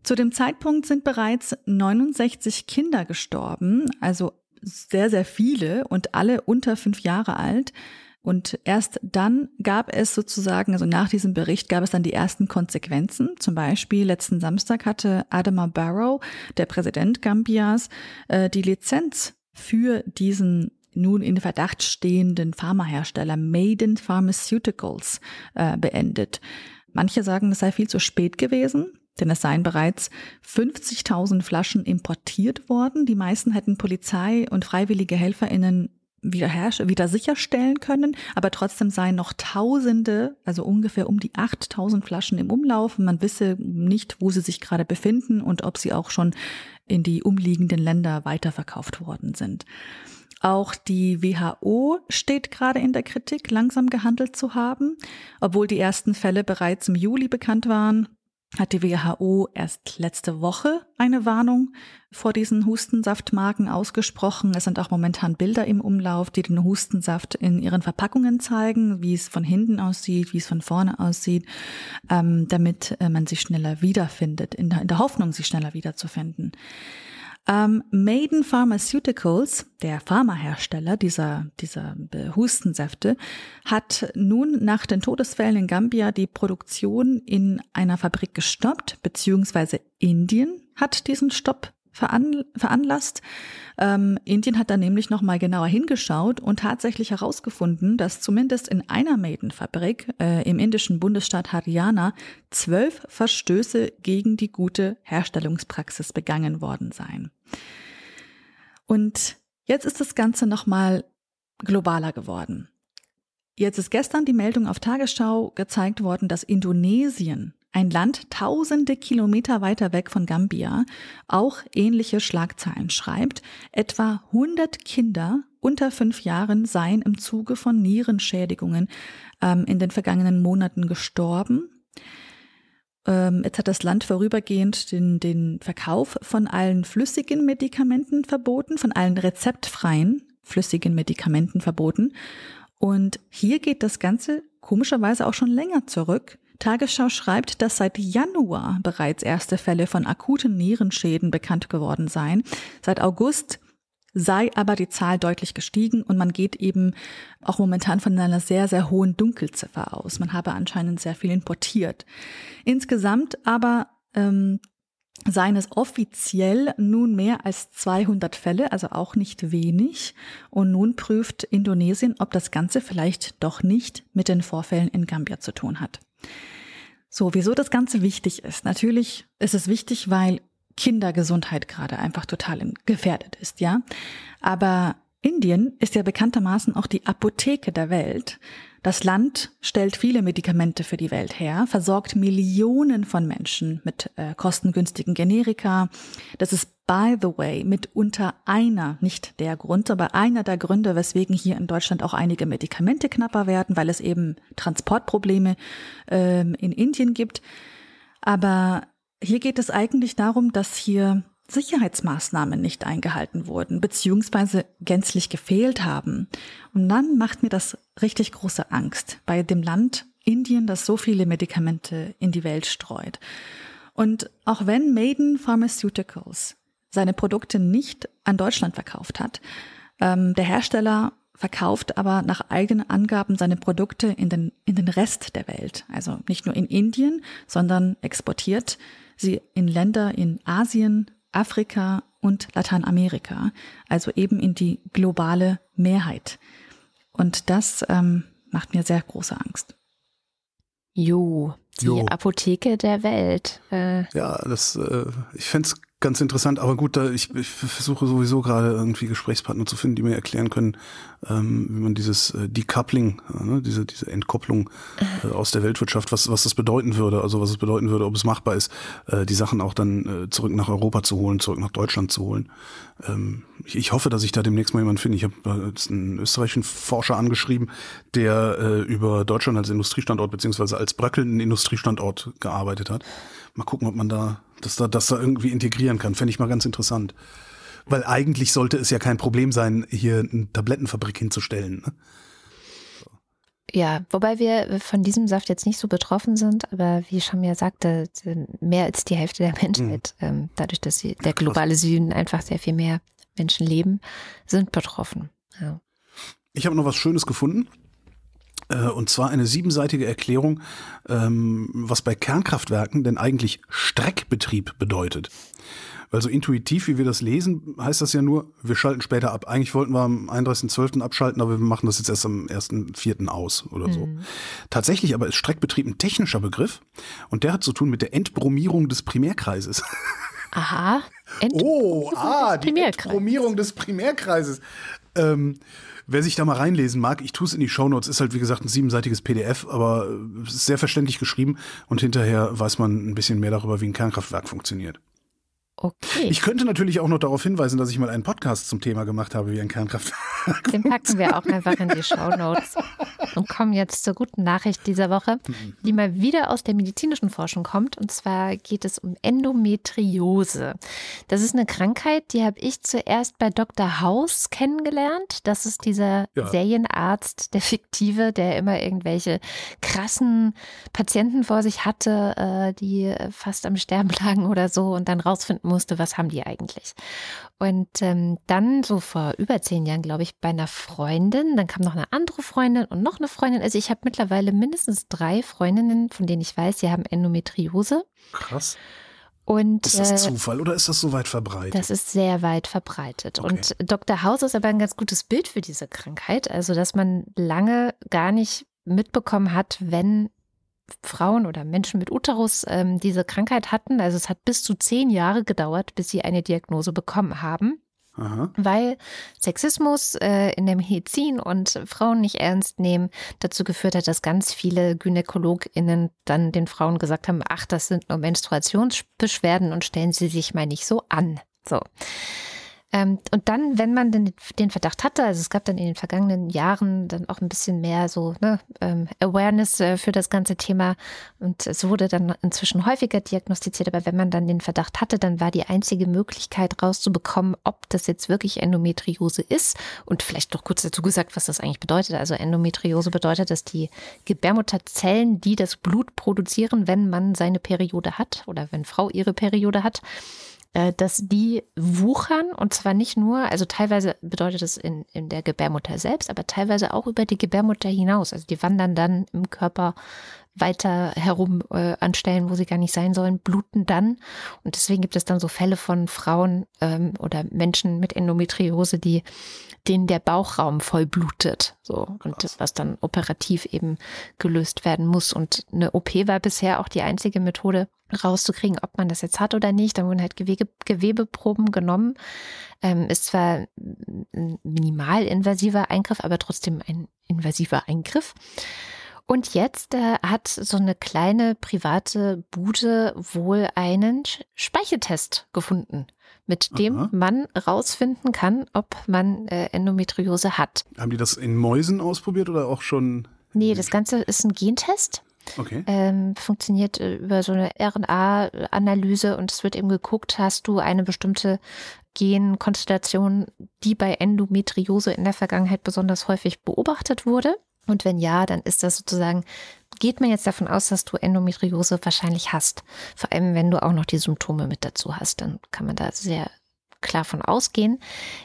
Zu dem Zeitpunkt sind bereits 69 Kinder gestorben, also sehr, sehr viele und alle unter fünf Jahre alt. Und erst dann gab es sozusagen, also nach diesem Bericht gab es dann die ersten Konsequenzen. Zum Beispiel letzten Samstag hatte Adama Barrow, der Präsident Gambias, äh, die Lizenz für diesen nun in Verdacht stehenden Pharmahersteller Maiden Pharmaceuticals äh, beendet. Manche sagen, es sei viel zu spät gewesen denn es seien bereits 50.000 Flaschen importiert worden. Die meisten hätten Polizei und freiwillige HelferInnen wieder, wieder sicherstellen können, aber trotzdem seien noch Tausende, also ungefähr um die 8000 Flaschen im Umlauf. Man wisse nicht, wo sie sich gerade befinden und ob sie auch schon in die umliegenden Länder weiterverkauft worden sind. Auch die WHO steht gerade in der Kritik, langsam gehandelt zu haben. Obwohl die ersten Fälle bereits im Juli bekannt waren, hat die WHO erst letzte Woche eine Warnung vor diesen Hustensaftmarken ausgesprochen. Es sind auch momentan Bilder im Umlauf, die den Hustensaft in ihren Verpackungen zeigen, wie es von hinten aussieht, wie es von vorne aussieht, ähm, damit äh, man sich schneller wiederfindet, in der, in der Hoffnung, sich schneller wiederzufinden. Ähm, Maiden Pharmaceuticals, der Pharmahersteller dieser, dieser Hustensäfte, hat nun nach den Todesfällen in Gambia die Produktion in einer Fabrik gestoppt, beziehungsweise Indien hat diesen Stopp veranlasst. Ähm, Indien hat da nämlich nochmal genauer hingeschaut und tatsächlich herausgefunden, dass zumindest in einer Maidenfabrik äh, im indischen Bundesstaat Haryana zwölf Verstöße gegen die gute Herstellungspraxis begangen worden seien. Und jetzt ist das Ganze nochmal globaler geworden. Jetzt ist gestern die Meldung auf Tagesschau gezeigt worden, dass Indonesien ein Land tausende Kilometer weiter weg von Gambia, auch ähnliche Schlagzeilen schreibt. Etwa 100 Kinder unter fünf Jahren seien im Zuge von Nierenschädigungen ähm, in den vergangenen Monaten gestorben. Ähm, jetzt hat das Land vorübergehend den, den Verkauf von allen flüssigen Medikamenten verboten, von allen rezeptfreien flüssigen Medikamenten verboten. Und hier geht das Ganze komischerweise auch schon länger zurück. Tagesschau schreibt, dass seit Januar bereits erste Fälle von akuten Nierenschäden bekannt geworden seien. Seit August sei aber die Zahl deutlich gestiegen und man geht eben auch momentan von einer sehr, sehr hohen Dunkelziffer aus. Man habe anscheinend sehr viel importiert. Insgesamt aber ähm, seien es offiziell nun mehr als 200 Fälle, also auch nicht wenig. Und nun prüft Indonesien, ob das Ganze vielleicht doch nicht mit den Vorfällen in Gambia zu tun hat. So, wieso das Ganze wichtig ist. Natürlich ist es wichtig, weil Kindergesundheit gerade einfach total gefährdet ist, ja. Aber Indien ist ja bekanntermaßen auch die Apotheke der Welt. Das Land stellt viele Medikamente für die Welt her, versorgt Millionen von Menschen mit äh, kostengünstigen Generika. Das ist by the way mitunter einer, nicht der Grund, aber einer der Gründe, weswegen hier in Deutschland auch einige Medikamente knapper werden, weil es eben Transportprobleme ähm, in Indien gibt. Aber hier geht es eigentlich darum, dass hier Sicherheitsmaßnahmen nicht eingehalten wurden, beziehungsweise gänzlich gefehlt haben. Und dann macht mir das richtig große Angst bei dem Land Indien, das so viele Medikamente in die Welt streut. Und auch wenn Maiden Pharmaceuticals seine Produkte nicht an Deutschland verkauft hat, ähm, der Hersteller verkauft aber nach eigenen Angaben seine Produkte in den, in den Rest der Welt. Also nicht nur in Indien, sondern exportiert sie in Länder in Asien, Afrika und Lateinamerika, also eben in die globale Mehrheit. Und das ähm, macht mir sehr große Angst. Jo, die jo. Apotheke der Welt. Äh. Ja, das, äh, ich fände es ganz interessant. Aber gut, da ich, ich versuche sowieso gerade irgendwie Gesprächspartner zu finden, die mir erklären können, ähm, wie man dieses äh, Decoupling, äh, ne, diese, diese Entkopplung äh, aus der Weltwirtschaft, was, was das bedeuten würde, also was es bedeuten würde, ob es machbar ist, äh, die Sachen auch dann äh, zurück nach Europa zu holen, zurück nach Deutschland zu holen. Ähm, ich, ich hoffe, dass ich da demnächst mal jemanden finde. Ich habe äh, jetzt einen österreichischen Forscher angeschrieben, der äh, über Deutschland als Industriestandort beziehungsweise als bröckelnden Industriestandort gearbeitet hat. Mal gucken, ob man da das da, das da irgendwie integrieren kann. Fände ich mal ganz interessant. Weil eigentlich sollte es ja kein Problem sein, hier eine Tablettenfabrik hinzustellen. Ne? Ja, wobei wir von diesem Saft jetzt nicht so betroffen sind, aber wie schon mir sagte, mehr als die Hälfte der Menschheit, mhm. dadurch, dass sie, der globale Süden einfach sehr viel mehr Menschen leben, sind betroffen. Ja. Ich habe noch was Schönes gefunden. Äh, und zwar eine siebenseitige Erklärung, ähm, was bei Kernkraftwerken denn eigentlich Streckbetrieb bedeutet. Weil so intuitiv, wie wir das lesen, heißt das ja nur, wir schalten später ab. Eigentlich wollten wir am 31.12. abschalten, aber wir machen das jetzt erst am 1.4. aus oder so. Mhm. Tatsächlich aber ist Streckbetrieb ein technischer Begriff und der hat zu tun mit der Entbromierung des Primärkreises. Aha. Ent oh, ah, die Entbromierung des Primärkreises. Ähm, Wer sich da mal reinlesen mag, ich tue es in die Shownotes, ist halt wie gesagt ein siebenseitiges PDF, aber ist sehr verständlich geschrieben und hinterher weiß man ein bisschen mehr darüber, wie ein Kernkraftwerk funktioniert. Okay. Ich könnte natürlich auch noch darauf hinweisen, dass ich mal einen Podcast zum Thema gemacht habe, wie ein Kernkraftwerk. Den packen wir auch einfach in die Show Notes und kommen jetzt zur guten Nachricht dieser Woche, die mal wieder aus der medizinischen Forschung kommt. Und zwar geht es um Endometriose. Das ist eine Krankheit, die habe ich zuerst bei Dr. House kennengelernt. Das ist dieser ja. Serienarzt, der fiktive, der immer irgendwelche krassen Patienten vor sich hatte, äh, die fast am Sterben lagen oder so und dann rausfinden musste, was haben die eigentlich. Und ähm, dann so vor über zehn Jahren, glaube ich, bei einer Freundin, dann kam noch eine andere Freundin und noch eine Freundin. Also ich habe mittlerweile mindestens drei Freundinnen, von denen ich weiß, sie haben Endometriose. Krass. Und, ist das äh, Zufall oder ist das so weit verbreitet? Das ist sehr weit verbreitet. Okay. Und Dr. Haus ist aber ein ganz gutes Bild für diese Krankheit. Also, dass man lange gar nicht mitbekommen hat, wenn Frauen oder Menschen mit Uterus ähm, diese Krankheit hatten. Also es hat bis zu zehn Jahre gedauert, bis sie eine Diagnose bekommen haben. Aha. Weil Sexismus äh, in der Medizin und Frauen nicht ernst nehmen dazu geführt hat, dass ganz viele GynäkologInnen dann den Frauen gesagt haben, ach, das sind nur Menstruationsbeschwerden und stellen sie sich mal nicht so an. So. Ähm, und dann, wenn man den, den, Verdacht hatte, also es gab dann in den vergangenen Jahren dann auch ein bisschen mehr so ne, ähm, Awareness äh, für das ganze Thema und es wurde dann inzwischen häufiger diagnostiziert, aber wenn man dann den Verdacht hatte, dann war die einzige Möglichkeit rauszubekommen, ob das jetzt wirklich Endometriose ist und vielleicht noch kurz dazu gesagt, was das eigentlich bedeutet. Also Endometriose bedeutet, dass die Gebärmutterzellen, die das Blut produzieren, wenn man seine Periode hat oder wenn Frau ihre Periode hat, dass die wuchern und zwar nicht nur, also teilweise bedeutet es in, in der Gebärmutter selbst, aber teilweise auch über die Gebärmutter hinaus. Also die wandern dann im Körper weiter herum äh, an Stellen, wo sie gar nicht sein sollen, bluten dann. Und deswegen gibt es dann so Fälle von Frauen ähm, oder Menschen mit Endometriose, die denen der Bauchraum voll blutet. So. Und das, was dann operativ eben gelöst werden muss. Und eine OP war bisher auch die einzige Methode, rauszukriegen, ob man das jetzt hat oder nicht. Da wurden halt Gewebe, Gewebeproben genommen. Ähm, ist zwar ein minimal invasiver Eingriff, aber trotzdem ein invasiver Eingriff. Und jetzt äh, hat so eine kleine private Bude wohl einen Speicheltest gefunden, mit dem Aha. man rausfinden kann, ob man äh, Endometriose hat. Haben die das in Mäusen ausprobiert oder auch schon? Nee, das Ganze ist ein Gentest. Okay. Ähm, funktioniert äh, über so eine RNA-Analyse und es wird eben geguckt, hast du eine bestimmte Genkonstellation, die bei Endometriose in der Vergangenheit besonders häufig beobachtet wurde. Und wenn ja, dann ist das sozusagen, geht man jetzt davon aus, dass du Endometriose wahrscheinlich hast. Vor allem, wenn du auch noch die Symptome mit dazu hast, dann kann man da sehr klar von ausgehen.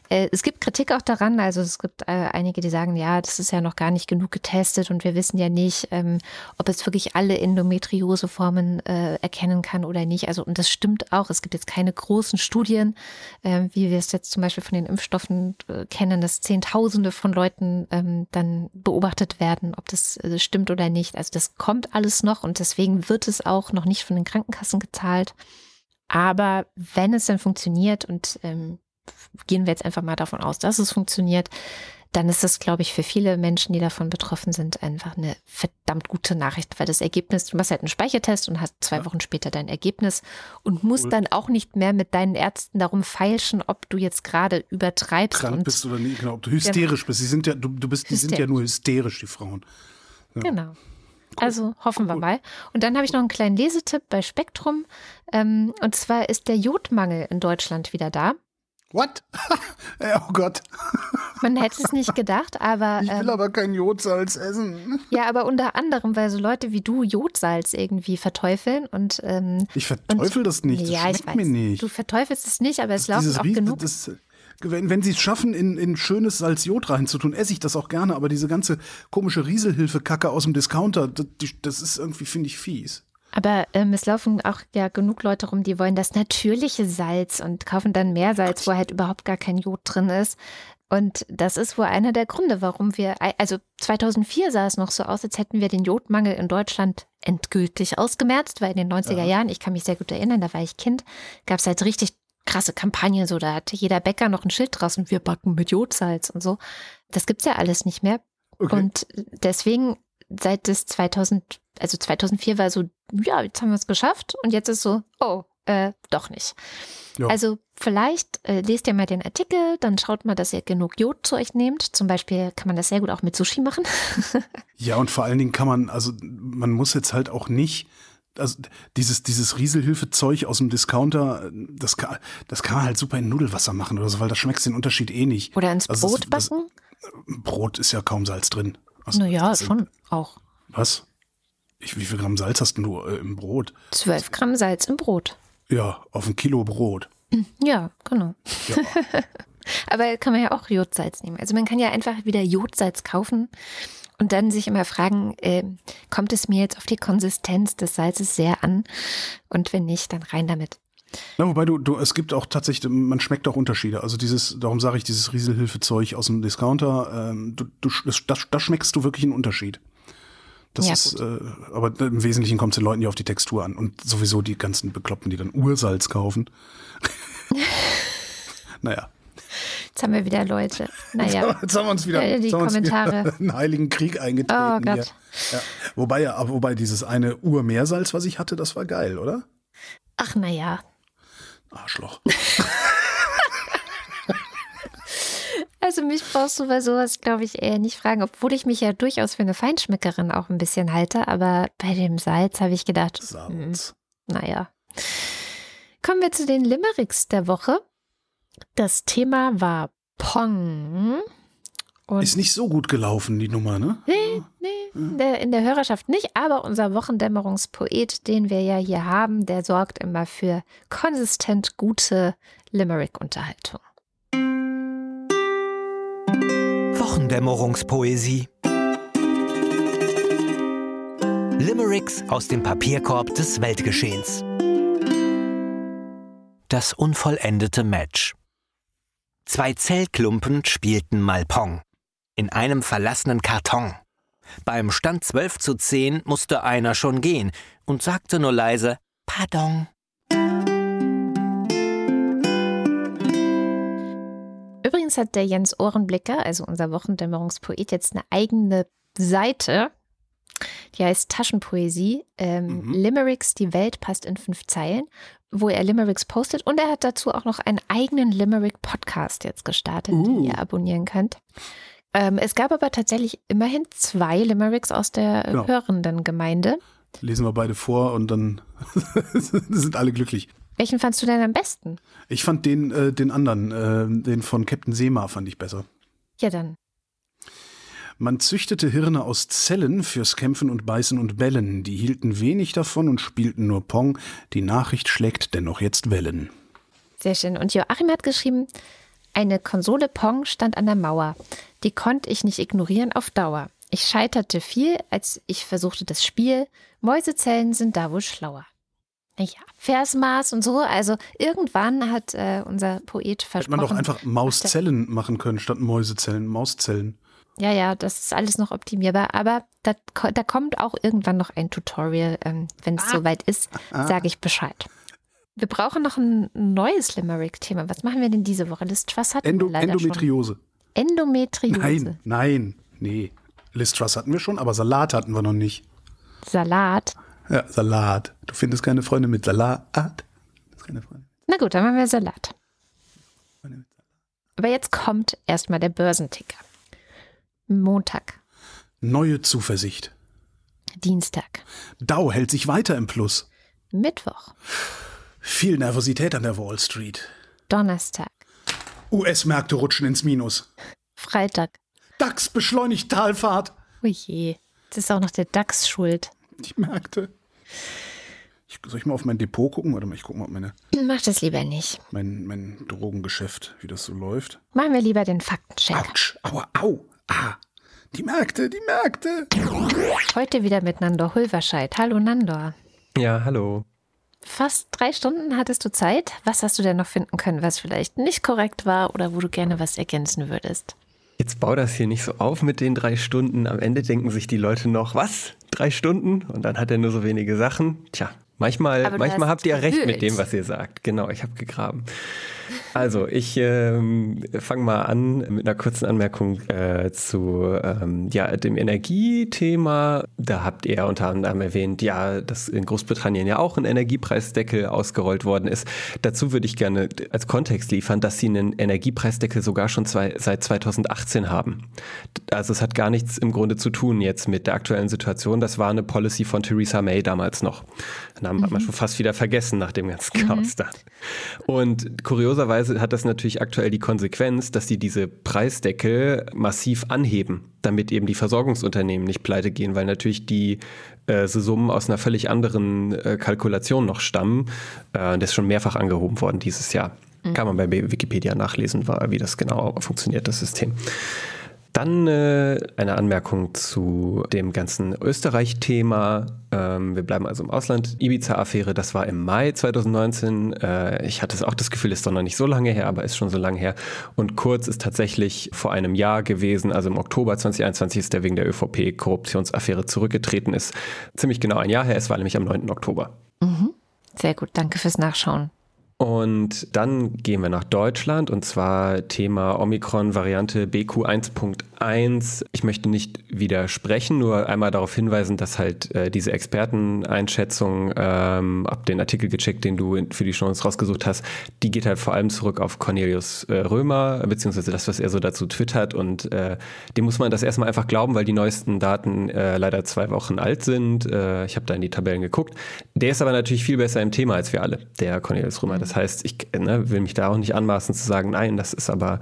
Äh, es gibt Kritik auch daran, also es gibt äh, einige, die sagen, ja, das ist ja noch gar nicht genug getestet und wir wissen ja nicht, ähm, ob es wirklich alle Endometrioseformen äh, erkennen kann oder nicht. Also und das stimmt auch. Es gibt jetzt keine großen Studien, wie wir es jetzt zum Beispiel von den Impfstoffen kennen, dass Zehntausende von Leuten ähm, dann beobachtet werden, ob das stimmt oder nicht. Also das kommt alles noch und deswegen wird es auch noch nicht von den Krankenkassen gezahlt. Aber wenn es dann funktioniert und ähm, gehen wir jetzt einfach mal davon aus, dass es funktioniert, dann ist das, glaube ich, für viele Menschen, die davon betroffen sind, einfach eine verdammt gute Nachricht, weil das Ergebnis, du machst halt einen Speichertest und hast zwei ja. Wochen später dein Ergebnis und musst cool. dann auch nicht mehr mit deinen Ärzten darum feilschen, ob du jetzt gerade übertreibst. Krank bist oder nicht, genau, ob du hysterisch ja. bist. Sie sind ja, du, du bist, die sind ja nur hysterisch, die Frauen. Ja. Genau. Cool. Also hoffen wir mal. Und dann habe ich noch einen kleinen Lesetipp bei Spektrum. Ähm, und zwar ist der Jodmangel in Deutschland wieder da. What? oh Gott. Man hätte es nicht gedacht, aber. Ich will ähm, aber kein Jodsalz essen. Ja, aber unter anderem, weil so Leute wie du Jodsalz irgendwie verteufeln und. Ähm, ich verteufel und, das nicht. Das ja, schmeckt mir nicht. Du verteufelst es nicht, aber es laufen auch Ries genug. Das, wenn, wenn sie es schaffen, in, in schönes Salz-Jod reinzutun, esse ich das auch gerne, aber diese ganze komische Rieselhilfe-Kacke aus dem Discounter, das, das ist irgendwie, finde ich, fies. Aber ähm, es laufen auch ja genug Leute rum, die wollen das natürliche Salz und kaufen dann mehr Salz, wo halt überhaupt gar kein Jod drin ist. Und das ist wohl einer der Gründe, warum wir, also 2004 sah es noch so aus, als hätten wir den Jodmangel in Deutschland endgültig ausgemerzt, weil in den 90er ja. Jahren, ich kann mich sehr gut erinnern, da war ich Kind, gab es halt richtig krasse Kampagnen, so da hatte jeder Bäcker noch ein Schild draußen, wir backen mit Jodsalz und so. Das gibt's ja alles nicht mehr. Okay. Und deswegen seit das 2000, also 2004 war so, ja, jetzt haben wir es geschafft und jetzt ist so, oh, äh, doch nicht. Ja. Also vielleicht äh, lest ihr mal den Artikel, dann schaut mal, dass ihr genug Jod zu euch nehmt. Zum Beispiel kann man das sehr gut auch mit Sushi machen. ja, und vor allen Dingen kann man, also man muss jetzt halt auch nicht also dieses, dieses Rieselhilfe-Zeug aus dem Discounter, das kann, das kann man halt super in Nudelwasser machen oder so, weil da schmeckst du den Unterschied eh nicht. Oder ins also Brot das, backen? Das, Brot ist ja kaum Salz drin. Also, naja, schon auch. Was? Ich, wie viel Gramm Salz hast du äh, im Brot? Zwölf Gramm Salz im Brot. Ja, auf ein Kilo Brot. Ja, genau. Ja. Aber kann man ja auch Jodsalz nehmen. Also man kann ja einfach wieder Jodsalz kaufen und dann sich immer fragen, äh, kommt es mir jetzt auf die Konsistenz des Salzes sehr an? Und wenn nicht, dann rein damit. Na, wobei du, du, es gibt auch tatsächlich, man schmeckt auch Unterschiede. Also dieses, darum sage ich, dieses Rieselhilfezeug aus dem Discounter, ähm, du, du, das, da schmeckst du wirklich einen Unterschied. Das ja, ist, äh, aber im Wesentlichen kommt es den Leuten ja auf die Textur an und sowieso die ganzen Bekloppten, die dann Ursalz kaufen. naja. Jetzt haben wir wieder Leute. Naja. Jetzt haben wir uns wieder, ja, die Kommentare. einen heiligen Krieg eingetreten. Oh Gott. Ja. Wobei ja, wobei dieses eine Urmeersalz, was ich hatte, das war geil, oder? Ach, naja. Arschloch. Also mich brauchst du bei sowas, glaube ich, eher nicht fragen, obwohl ich mich ja durchaus für eine Feinschmeckerin auch ein bisschen halte. Aber bei dem Salz habe ich gedacht, Salz. Mh, naja. Kommen wir zu den Limericks der Woche. Das Thema war Pong. Und ist nicht so gut gelaufen, die Nummer, ne? Nee, nee, in der, in der Hörerschaft nicht, aber unser Wochendämmerungspoet, den wir ja hier haben, der sorgt immer für konsistent gute Limerick-Unterhaltung. Wochendämmerungspoesie. Limericks aus dem Papierkorb des Weltgeschehens. Das unvollendete Match. Zwei Zellklumpen spielten mal Pong. In einem verlassenen Karton. Beim Stand 12 zu 10 musste einer schon gehen und sagte nur leise Pardon. Übrigens hat der Jens Ohrenblicker, also unser Wochendämmerungspoet, jetzt eine eigene Seite. Die heißt Taschenpoesie. Ähm, mhm. Limericks, die Welt passt in fünf Zeilen, wo er Limericks postet. Und er hat dazu auch noch einen eigenen Limerick-Podcast jetzt gestartet, uh. den ihr abonnieren könnt. Ähm, es gab aber tatsächlich immerhin zwei Limericks aus der genau. hörenden Gemeinde. Lesen wir beide vor und dann sind alle glücklich. Welchen fandst du denn am besten? Ich fand den, äh, den anderen, äh, den von Captain Seema fand ich besser. Ja, dann. Man züchtete Hirne aus Zellen fürs Kämpfen und Beißen und Bellen. Die hielten wenig davon und spielten nur Pong. Die Nachricht schlägt dennoch jetzt Wellen. Sehr schön. Und Joachim hat geschrieben, eine Konsole Pong stand an der Mauer. Die konnte ich nicht ignorieren auf Dauer. Ich scheiterte viel, als ich versuchte das Spiel. Mäusezellen sind da wohl schlauer ja, Versmaß und so. Also irgendwann hat äh, unser Poet versprochen. Hätte man doch einfach Mauszellen machen können statt Mäusezellen, Mauszellen. Ja, ja, das ist alles noch optimierbar. Aber da, da kommt auch irgendwann noch ein Tutorial. Ähm, Wenn es ah. soweit ist, ah. sage ich Bescheid. Wir brauchen noch ein neues Limerick-Thema. Was machen wir denn diese Woche? Liz Truss hatten Endo wir leider Endometriose. schon. Endometriose. Nein, nein, nee. Liz Truss hatten wir schon, aber Salat hatten wir noch nicht. Salat. Ja, Salat. Du findest keine Freunde mit Salat. Keine Freunde. Na gut, dann machen wir Salat. Aber jetzt kommt erstmal der Börsenticker. Montag, Neue Zuversicht. Dienstag, Dow hält sich weiter im Plus. Mittwoch, Viel Nervosität an der Wall Street. Donnerstag, US-Märkte rutschen ins Minus. Freitag. DAX beschleunigt Talfahrt. Oh je, jetzt ist auch noch der DAX schuld. Die Märkte. Ich, soll ich mal auf mein Depot gucken? Warte mal, ich gucke mal, ob meine, Mach das lieber nicht. mein, mein Drogengeschäft, wie das so läuft. Machen wir lieber den Faktencheck. Autsch, aua, au, ah. Die Märkte, die Märkte. Heute wieder mit Nandor Hulverscheid. Hallo Nandor. Ja, hallo. Fast drei Stunden hattest du Zeit. Was hast du denn noch finden können, was vielleicht nicht korrekt war oder wo du gerne was ergänzen würdest? Jetzt bau das hier nicht so auf mit den drei Stunden. Am Ende denken sich die Leute noch, was? Drei Stunden? Und dann hat er nur so wenige Sachen. Tja, manchmal, manchmal habt ihr recht gewühlt. mit dem, was ihr sagt. Genau, ich habe gegraben. Also, ich ähm, fange mal an mit einer kurzen Anmerkung äh, zu ähm, ja, dem Energiethema. Da habt ihr unter anderem erwähnt, ja, dass in Großbritannien ja auch ein Energiepreisdeckel ausgerollt worden ist. Dazu würde ich gerne als Kontext liefern, dass sie einen Energiepreisdeckel sogar schon zwei, seit 2018 haben. Also es hat gar nichts im Grunde zu tun jetzt mit der aktuellen Situation. Das war eine Policy von Theresa May damals noch. Den Namen hat man schon fast wieder vergessen nach dem ganzen Chaos da. Und kurioserweise hat das natürlich aktuell die Konsequenz, dass sie diese Preisdeckel massiv anheben, damit eben die Versorgungsunternehmen nicht pleite gehen, weil natürlich die äh, Summen aus einer völlig anderen äh, Kalkulation noch stammen. Äh, das ist schon mehrfach angehoben worden dieses Jahr. Kann man bei Wikipedia nachlesen, wie das genau funktioniert, das System. Dann äh, eine Anmerkung zu dem ganzen Österreich-Thema. Ähm, wir bleiben also im Ausland. Ibiza-Affäre, das war im Mai 2019. Äh, ich hatte auch das Gefühl, ist doch noch nicht so lange her, aber ist schon so lange her. Und Kurz ist tatsächlich vor einem Jahr gewesen, also im Oktober 2021 ist er wegen der ÖVP-Korruptionsaffäre zurückgetreten. Ist ziemlich genau ein Jahr her. Es war nämlich am 9. Oktober. Sehr gut, danke fürs Nachschauen. Und dann gehen wir nach Deutschland und zwar Thema Omikron-Variante BQ1.1. Ich möchte nicht widersprechen, nur einmal darauf hinweisen, dass halt äh, diese Experteneinschätzung, ähm, ab den Artikel gecheckt, den du für die Chance rausgesucht hast, die geht halt vor allem zurück auf Cornelius äh, Römer, beziehungsweise das, was er so dazu twittert und äh, dem muss man das erstmal einfach glauben, weil die neuesten Daten äh, leider zwei Wochen alt sind. Äh, ich habe da in die Tabellen geguckt. Der ist aber natürlich viel besser im Thema als wir alle, der Cornelius Römer. Das heißt, ich ne, will mich da auch nicht anmaßen zu sagen, nein, das ist aber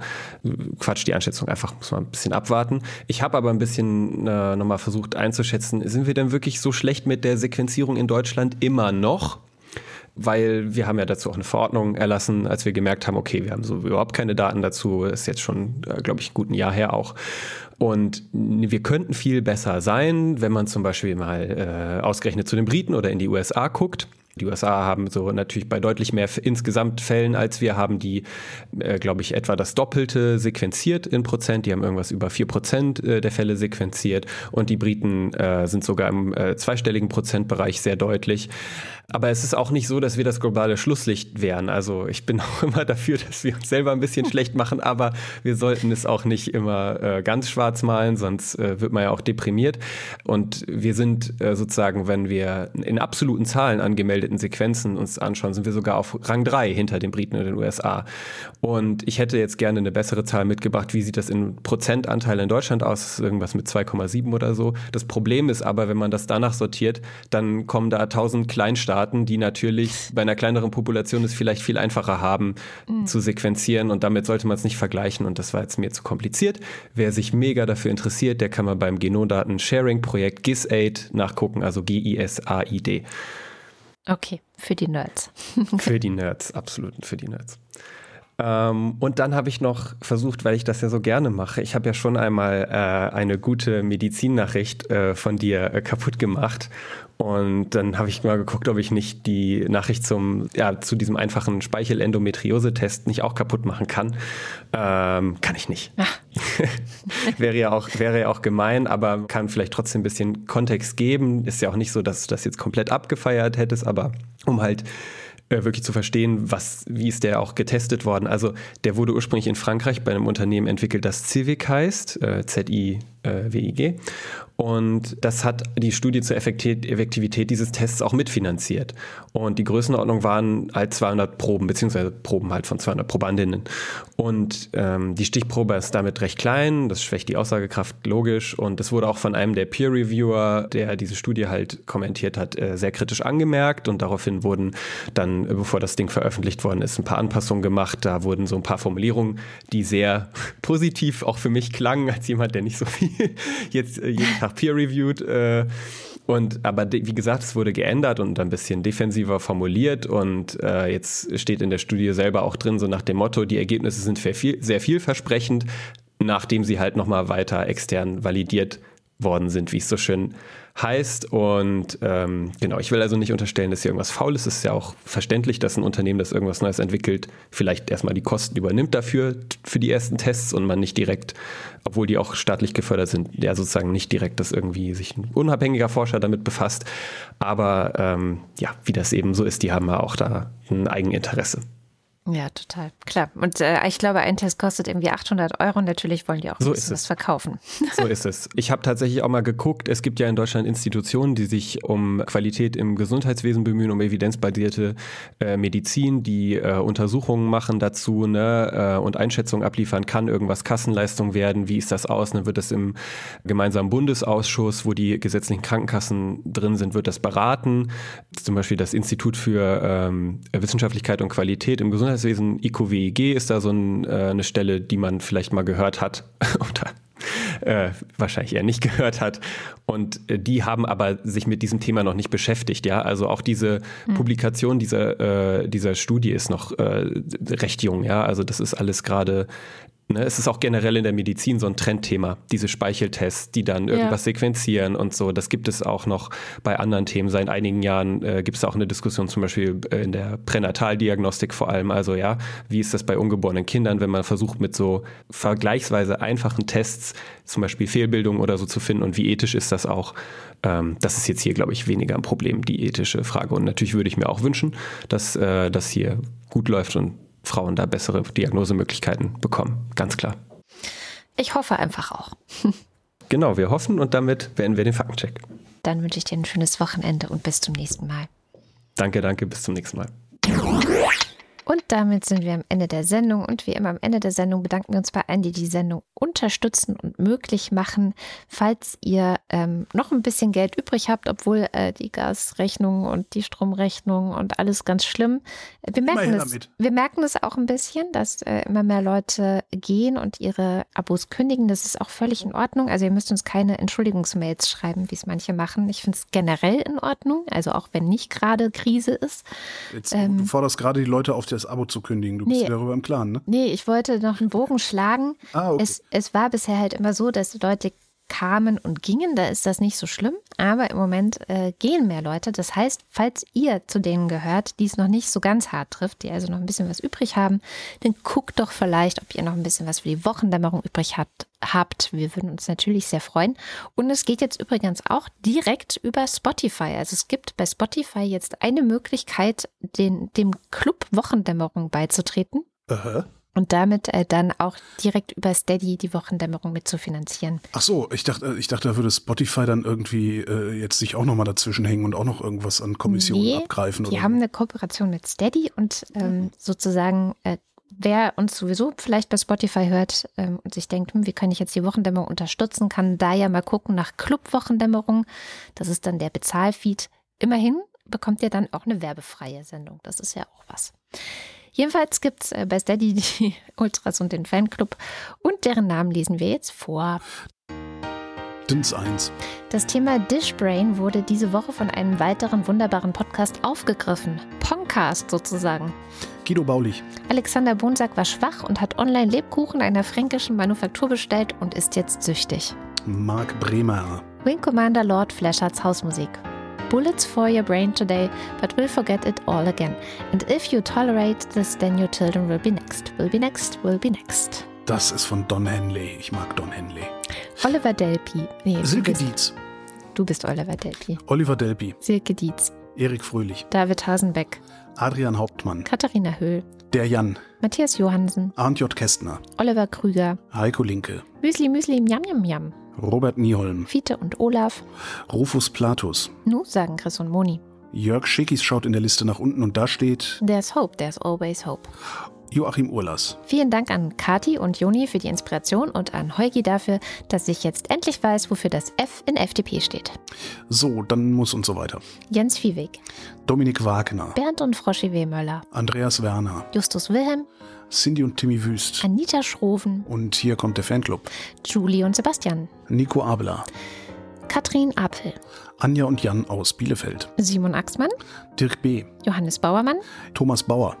Quatsch, die Einschätzung einfach muss man ein bisschen abwarten. Ich habe aber ein bisschen äh, nochmal versucht einzuschätzen, sind wir denn wirklich so schlecht mit der Sequenzierung in Deutschland immer noch? weil wir haben ja dazu auch eine Verordnung erlassen, als wir gemerkt haben, okay, wir haben so überhaupt keine Daten dazu, ist jetzt schon, äh, glaube ich, ein guten Jahr her auch. Und wir könnten viel besser sein, wenn man zum Beispiel mal äh, ausgerechnet zu den Briten oder in die USA guckt. Die USA haben so natürlich bei deutlich mehr insgesamt Fällen als wir haben die, äh, glaube ich, etwa das Doppelte sequenziert in Prozent. Die haben irgendwas über vier Prozent äh, der Fälle sequenziert und die Briten äh, sind sogar im äh, zweistelligen Prozentbereich sehr deutlich. Aber es ist auch nicht so, dass wir das globale Schlusslicht wären. Also ich bin auch immer dafür, dass wir uns selber ein bisschen schlecht machen, aber wir sollten es auch nicht immer äh, ganz schwarz malen, sonst äh, wird man ja auch deprimiert. Und wir sind äh, sozusagen, wenn wir in absoluten Zahlen angemeldeten Sequenzen uns anschauen, sind wir sogar auf Rang 3 hinter den Briten und den USA. Und ich hätte jetzt gerne eine bessere Zahl mitgebracht. Wie sieht das in Prozentanteil in Deutschland aus? Ist irgendwas mit 2,7 oder so. Das Problem ist aber, wenn man das danach sortiert, dann kommen da 1000 Kleinstaaten, die natürlich bei einer kleineren Population es vielleicht viel einfacher haben zu sequenzieren und damit sollte man es nicht vergleichen und das war jetzt mir zu kompliziert. Wer sich mega dafür interessiert, der kann mal beim Genomdaten-Sharing-Projekt GISAID nachgucken, also G-I-S-A-I-D. Okay, für die Nerds. Für die Nerds, absolut für die Nerds. Ähm, und dann habe ich noch versucht, weil ich das ja so gerne mache, ich habe ja schon einmal äh, eine gute Medizinnachricht äh, von dir äh, kaputt gemacht. Und dann habe ich mal geguckt, ob ich nicht die Nachricht zum, ja, zu diesem einfachen Speichelendometriose-Test nicht auch kaputt machen kann. Ähm, kann ich nicht. wäre, ja auch, wäre ja auch gemein, aber kann vielleicht trotzdem ein bisschen Kontext geben. Ist ja auch nicht so, dass du das jetzt komplett abgefeiert hättest, aber um halt äh, wirklich zu verstehen, was, wie ist der auch getestet worden. Also der wurde ursprünglich in Frankreich bei einem Unternehmen entwickelt, das Civic heißt, äh, Z-I-W-I-G. Und das hat die Studie zur Effektivität dieses Tests auch mitfinanziert. Und die Größenordnung waren halt 200 Proben, beziehungsweise Proben halt von 200 Probandinnen. Und ähm, die Stichprobe ist damit recht klein, das schwächt die Aussagekraft logisch. Und es wurde auch von einem der Peer-Reviewer, der diese Studie halt kommentiert hat, äh, sehr kritisch angemerkt. Und daraufhin wurden dann, bevor das Ding veröffentlicht worden ist, ein paar Anpassungen gemacht. Da wurden so ein paar Formulierungen, die sehr positiv auch für mich klangen, als jemand, der nicht so viel jetzt äh, jeden Tag peer-reviewed. Äh, und aber wie gesagt, es wurde geändert und ein bisschen defensiver formuliert und äh, jetzt steht in der Studie selber auch drin, so nach dem Motto, die Ergebnisse sind sehr, viel, sehr vielversprechend, nachdem sie halt nochmal weiter extern validiert worden sind, wie es so schön heißt. Und ähm, genau, ich will also nicht unterstellen, dass hier irgendwas faul ist. Es ist ja auch verständlich, dass ein Unternehmen, das irgendwas Neues entwickelt, vielleicht erstmal die Kosten übernimmt dafür, für die ersten Tests und man nicht direkt, obwohl die auch staatlich gefördert sind, ja sozusagen nicht direkt, dass irgendwie sich ein unabhängiger Forscher damit befasst. Aber ähm, ja, wie das eben so ist, die haben ja auch da ein Eigeninteresse. Ja, total. Klar. Und äh, ich glaube, ein Test kostet irgendwie 800 Euro. Natürlich wollen die auch so was verkaufen. So ist es. Ich habe tatsächlich auch mal geguckt. Es gibt ja in Deutschland Institutionen, die sich um Qualität im Gesundheitswesen bemühen, um evidenzbasierte äh, Medizin, die äh, Untersuchungen machen dazu ne, äh, und Einschätzungen abliefern. Kann irgendwas Kassenleistung werden? Wie ist das aus? Dann wird das im gemeinsamen Bundesausschuss, wo die gesetzlichen Krankenkassen drin sind, wird das beraten. Zum Beispiel das Institut für ähm, Wissenschaftlichkeit und Qualität im Gesundheitswesen Gesundheitswesen, IQWEG ist da so ein, äh, eine Stelle, die man vielleicht mal gehört hat oder äh, wahrscheinlich eher nicht gehört hat. Und äh, die haben aber sich mit diesem Thema noch nicht beschäftigt. Ja, also auch diese mhm. Publikation dieser, äh, dieser Studie ist noch äh, recht jung. Ja, also das ist alles gerade Ne, es ist auch generell in der Medizin so ein Trendthema, diese Speicheltests, die dann irgendwas ja. sequenzieren und so. Das gibt es auch noch bei anderen Themen. Seit einigen Jahren äh, gibt es auch eine Diskussion zum Beispiel äh, in der Pränataldiagnostik vor allem. Also ja, wie ist das bei ungeborenen Kindern, wenn man versucht mit so vergleichsweise einfachen Tests zum Beispiel Fehlbildungen oder so zu finden und wie ethisch ist das auch? Ähm, das ist jetzt hier, glaube ich, weniger ein Problem, die ethische Frage. Und natürlich würde ich mir auch wünschen, dass äh, das hier gut läuft und Frauen da bessere Diagnosemöglichkeiten bekommen. Ganz klar. Ich hoffe einfach auch. genau, wir hoffen und damit beenden wir den Faktencheck. Dann wünsche ich dir ein schönes Wochenende und bis zum nächsten Mal. Danke, danke, bis zum nächsten Mal. Und damit sind wir am Ende der Sendung. Und wie immer am Ende der Sendung bedanken wir uns bei allen, die die Sendung unterstützen und möglich machen. Falls ihr ähm, noch ein bisschen Geld übrig habt, obwohl äh, die Gasrechnung und die Stromrechnung und alles ganz schlimm. Wir merken, es, wir merken es auch ein bisschen, dass äh, immer mehr Leute gehen und ihre Abos kündigen. Das ist auch völlig in Ordnung. Also ihr müsst uns keine Entschuldigungsmails schreiben, wie es manche machen. Ich finde es generell in Ordnung. Also auch wenn nicht gerade Krise ist. Jetzt, ähm, du forderst gerade die Leute auf, das Abo zu kündigen. Du nee, bist darüber im Klaren, ne? Nee, ich wollte noch einen Bogen schlagen. Ah, okay. es, es war bisher halt immer so, dass Leute kamen und gingen, da ist das nicht so schlimm. Aber im Moment äh, gehen mehr Leute. Das heißt, falls ihr zu denen gehört, die es noch nicht so ganz hart trifft, die also noch ein bisschen was übrig haben, dann guckt doch vielleicht, ob ihr noch ein bisschen was für die Wochendämmerung übrig habt. habt. Wir würden uns natürlich sehr freuen. Und es geht jetzt übrigens auch direkt über Spotify. Also es gibt bei Spotify jetzt eine Möglichkeit, den, dem Club Wochendämmerung beizutreten. Aha und damit äh, dann auch direkt über Steady die Wochendämmerung mitzufinanzieren. Ach so, ich dachte, ich dachte, da würde Spotify dann irgendwie äh, jetzt sich auch nochmal dazwischen hängen und auch noch irgendwas an Kommissionen nee, abgreifen. Die haben eine Kooperation mit Steady und ähm, sozusagen äh, wer uns sowieso vielleicht bei Spotify hört ähm, und sich denkt, hm, wie kann ich jetzt die Wochendämmerung unterstützen, kann da ja mal gucken nach Club Wochendämmerung. Das ist dann der Bezahlfeed. Immerhin bekommt ihr dann auch eine werbefreie Sendung. Das ist ja auch was. Jedenfalls gibt es äh, bei Steady die Ultras und den Fanclub und deren Namen lesen wir jetzt vor. Dins 1. Das Thema Dishbrain wurde diese Woche von einem weiteren wunderbaren Podcast aufgegriffen. Pongcast sozusagen. Guido Baulich. Alexander Bonsack war schwach und hat online Lebkuchen einer fränkischen Manufaktur bestellt und ist jetzt süchtig. Marc Bremer. Wing Commander Lord Flashards Hausmusik bullets for your brain today, but will forget it all again. And if you tolerate this, then your children will be next, will be next, will be next. Das ist von Don Henley. Ich mag Don Henley. Oliver Delpi. Nee, Silke du bist, Dietz. Du bist Oliver Delpi. Oliver Delpi. Silke Dietz. Erik Fröhlich. David Hasenbeck. Adrian Hauptmann, Katharina Höhl, der Jan, Matthias Johansen, Arndt J. Kästner, Oliver Krüger, Heiko Linke, Müsli Müsli Miam Miam Miam, Robert Nieholm, Fiete und Olaf. Rufus Platus, Nu sagen Chris und Moni. Jörg Schickis schaut in der Liste nach unten und da steht There's hope, there's always hope. Joachim Urlas. Vielen Dank an Kati und Joni für die Inspiration und an Heugi dafür, dass ich jetzt endlich weiß, wofür das F in FDP steht. So, dann muss und so weiter. Jens Viehweg, Dominik Wagner, Bernd und Froschi Wehmöller, Andreas Werner, Justus Wilhelm, Cindy und Timmy Wüst. Anita Schroven, Und hier kommt der Fanclub. Julie und Sebastian, Nico Abela, Katrin Apfel, Anja und Jan aus Bielefeld, Simon Axmann, Dirk B., Johannes Bauermann, Thomas Bauer,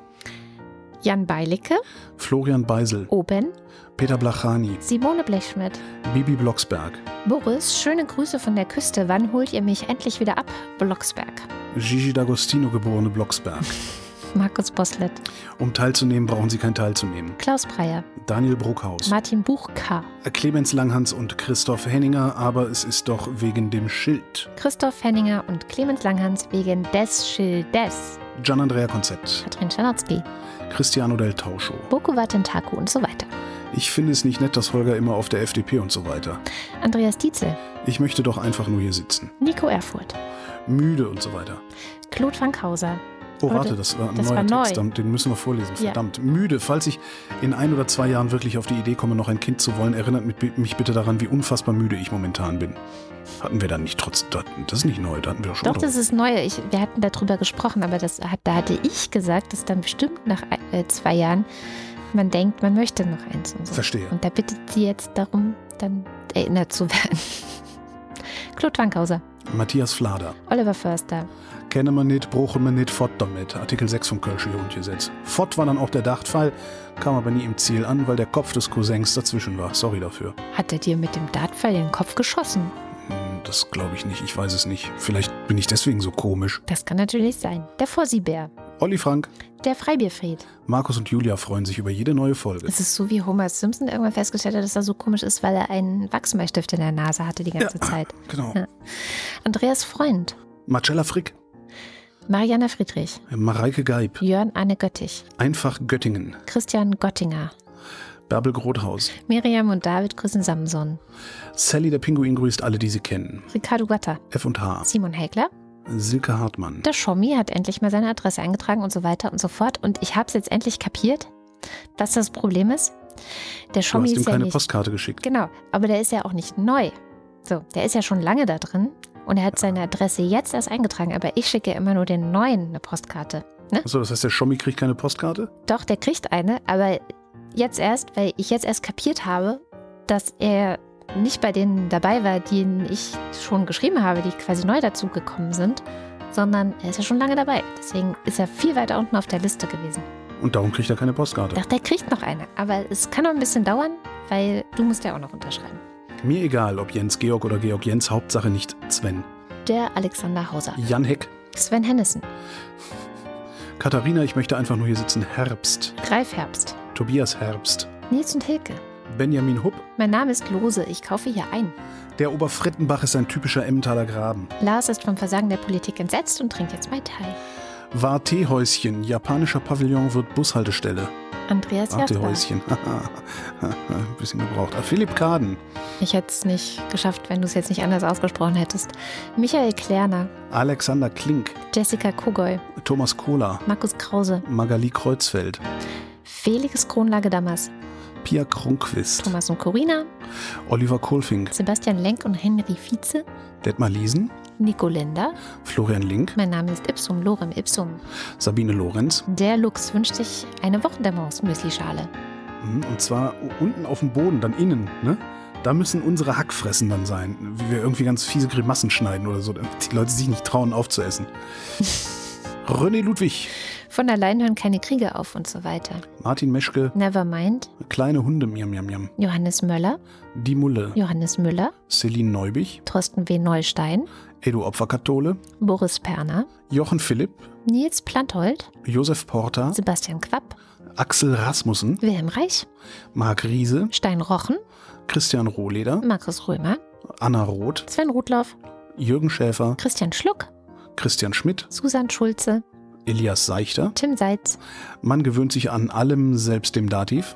Jan Beilicke, Florian Beisel, Oben, Peter Blachani, Simone Blechschmidt, Bibi Blocksberg, Boris, schöne Grüße von der Küste. Wann holt ihr mich endlich wieder ab? Blocksberg. Gigi D'Agostino geborene Blocksberg. Markus Boslett, Um teilzunehmen, brauchen Sie kein Teilzunehmen. Klaus Breyer, Daniel Bruckhaus, Martin Buch K., Clemens Langhans und Christoph Henninger, aber es ist doch wegen dem Schild. Christoph Henninger und Clemens Langhans wegen des Schildes. Gian Andrea Konzept, Katrin Czernotzki, Cristiano del Tauscho. Boko Watentaku und so weiter. Ich finde es nicht nett, dass Holger immer auf der FDP und so weiter. Andreas Dietzel, Ich möchte doch einfach nur hier sitzen. Nico Erfurt, Müde und so weiter. Claude Fankhauser, Oh, Leute, warte, das war ein das neuer war Text. neu. Den müssen wir vorlesen. Ja. Verdammt. Müde. Falls ich in ein oder zwei Jahren wirklich auf die Idee komme, noch ein Kind zu wollen, erinnert mich- bitte daran, wie unfassbar müde ich momentan bin. Hatten wir dann nicht trotz. Das ist nicht neu, da hatten wir doch schon Doch, das ist neu. Ich, wir hatten darüber gesprochen, aber das hat, da hatte ich gesagt, dass dann bestimmt nach äh, zwei Jahren man denkt, man möchte noch eins und so. Verstehe. Und da bittet sie jetzt darum, dann erinnert zu werden. Claude Fankhauser, Matthias Flader. Oliver Förster, Kenne man nicht, brauchen man nicht, fort damit. Artikel 6 vom Kölsche Grundgesetz. Fort war dann auch der Dachtfall, kam aber nie im Ziel an, weil der Kopf des Cousins dazwischen war. Sorry dafür. hat er dir mit dem Dartpfeil den Kopf geschossen? Hm, Das glaube ich nicht, ich weiß es nicht. Vielleicht bin ich deswegen so komisch. Das kann natürlich sein. Der Fossibär, Olli Frank, der Freibierfried. Markus und Julia freuen sich über jede neue Folge. Es ist so, wie Homer Simpson irgendwann festgestellt hat, dass er so komisch ist, weil er einen Wachsmalstift in der Nase hatte die ganze Zeit. Genau. Ja. Andreas Freund, Marcella Frick, Mariana Friedrich, Mareike Geib, Jörn Anne Göttich, Einfach Göttingen, Christian Gottinger, Bärbel Grothaus, Miriam und David grüßen Samson, Sally der Pinguin grüßt alle, die sie kennen. Ricardo Gatter, F und H, Simon Hägler, Silke Hartmann. der Schommi hat endlich mal seine Adresse eingetragen und so weiter und so fort. Und ich habe es jetzt endlich kapiert, was das Problem ist. Der Du Schommi hast ihm ist ja keine nicht Postkarte geschickt. Genau, aber der ist ja auch nicht neu. So, der ist ja schon lange da drin und er hat seine Adresse jetzt erst eingetragen, aber ich schicke immer nur den neuen eine Postkarte. Achso, das heißt, der Schommi kriegt keine Postkarte? Doch, der kriegt eine, aber jetzt erst, weil ich jetzt erst kapiert habe, dass er nicht bei denen dabei war, denen ich schon geschrieben habe, die quasi neu dazugekommen sind, sondern er ist ja schon lange dabei. Deswegen ist er viel weiter unten auf der Liste gewesen. Und darum kriegt er keine Postkarte. Dachte, der kriegt noch eine, aber es kann noch ein bisschen dauern, weil du musst ja auch noch unterschreiben. Mir egal, ob Jens Georg oder Georg Jens, Hauptsache nicht Sven. Der Alexander Hauser. Jan Heck, Sven Hennissen. Katharina, ich möchte einfach nur hier sitzen. Herbst. Greif Herbst. Tobias Herbst. Nils und Hilke. Benjamin Hupp. Mein Name ist Lose, ich kaufe hier ein. Der Oberfrittenbach ist ein typischer Emmentaler Graben. Lars ist vom Versagen der Politik entsetzt und trinkt jetzt Mai Tai. War Teehäuschen. Japanischer Pavillon wird Bushaltestelle. Andreas. Teehäuschen. Ein bisschen gebraucht. Ah, Philipp Kaden. Ich hätte es nicht geschafft, wenn du es jetzt nicht anders ausgesprochen hättest. Michael Klerner, Alexander Klink. Jessica Kogoy, Thomas Kohler. Markus Krause, Magali Kreuzfeld. Felix Kronlage-Dammers, Pia Kronquist. Thomas und Corina, Oliver Kohlfink. Sebastian Lenk und Henry Vize, Detmar Liesen. Nico Linder. Florian Link. Mein Name ist Ipsum Lorem Ipsum. Sabine Lorenz. Der Lux wünscht sich eine Wochendämmerungs-Müsli-Schale. Mhm, Und zwar unten auf dem Boden, dann innen. Ne? Da müssen unsere Hackfressen dann sein. Wie wir irgendwie ganz fiese Grimassen schneiden oder so, damit die Leute sich nicht trauen aufzuessen. René Ludwig. Von allein hören keine Kriege auf und so weiter. Martin Meschke. Nevermind. Kleine Hunde, miam, miam, miam. Johannes Möller, Die Mulle. Johannes Müller, Celine Neubich. Thorsten W. Neustein, Edu Opferkathole. Boris Perner, Jochen Philipp. Nils Planthold, Josef Porter. Sebastian Quapp, Axel Rasmussen. Wilhelm Reich, Marc Riese. Stein Rochen, Christian Rohleder. Markus Römer, Anna Roth. Sven Rudloff, Jürgen Schäfer. Christian Schluck, Christian Schmidt. Susan Schulze, Elias Seichter. Tim Seitz. Man gewöhnt sich an allem, selbst dem Dativ.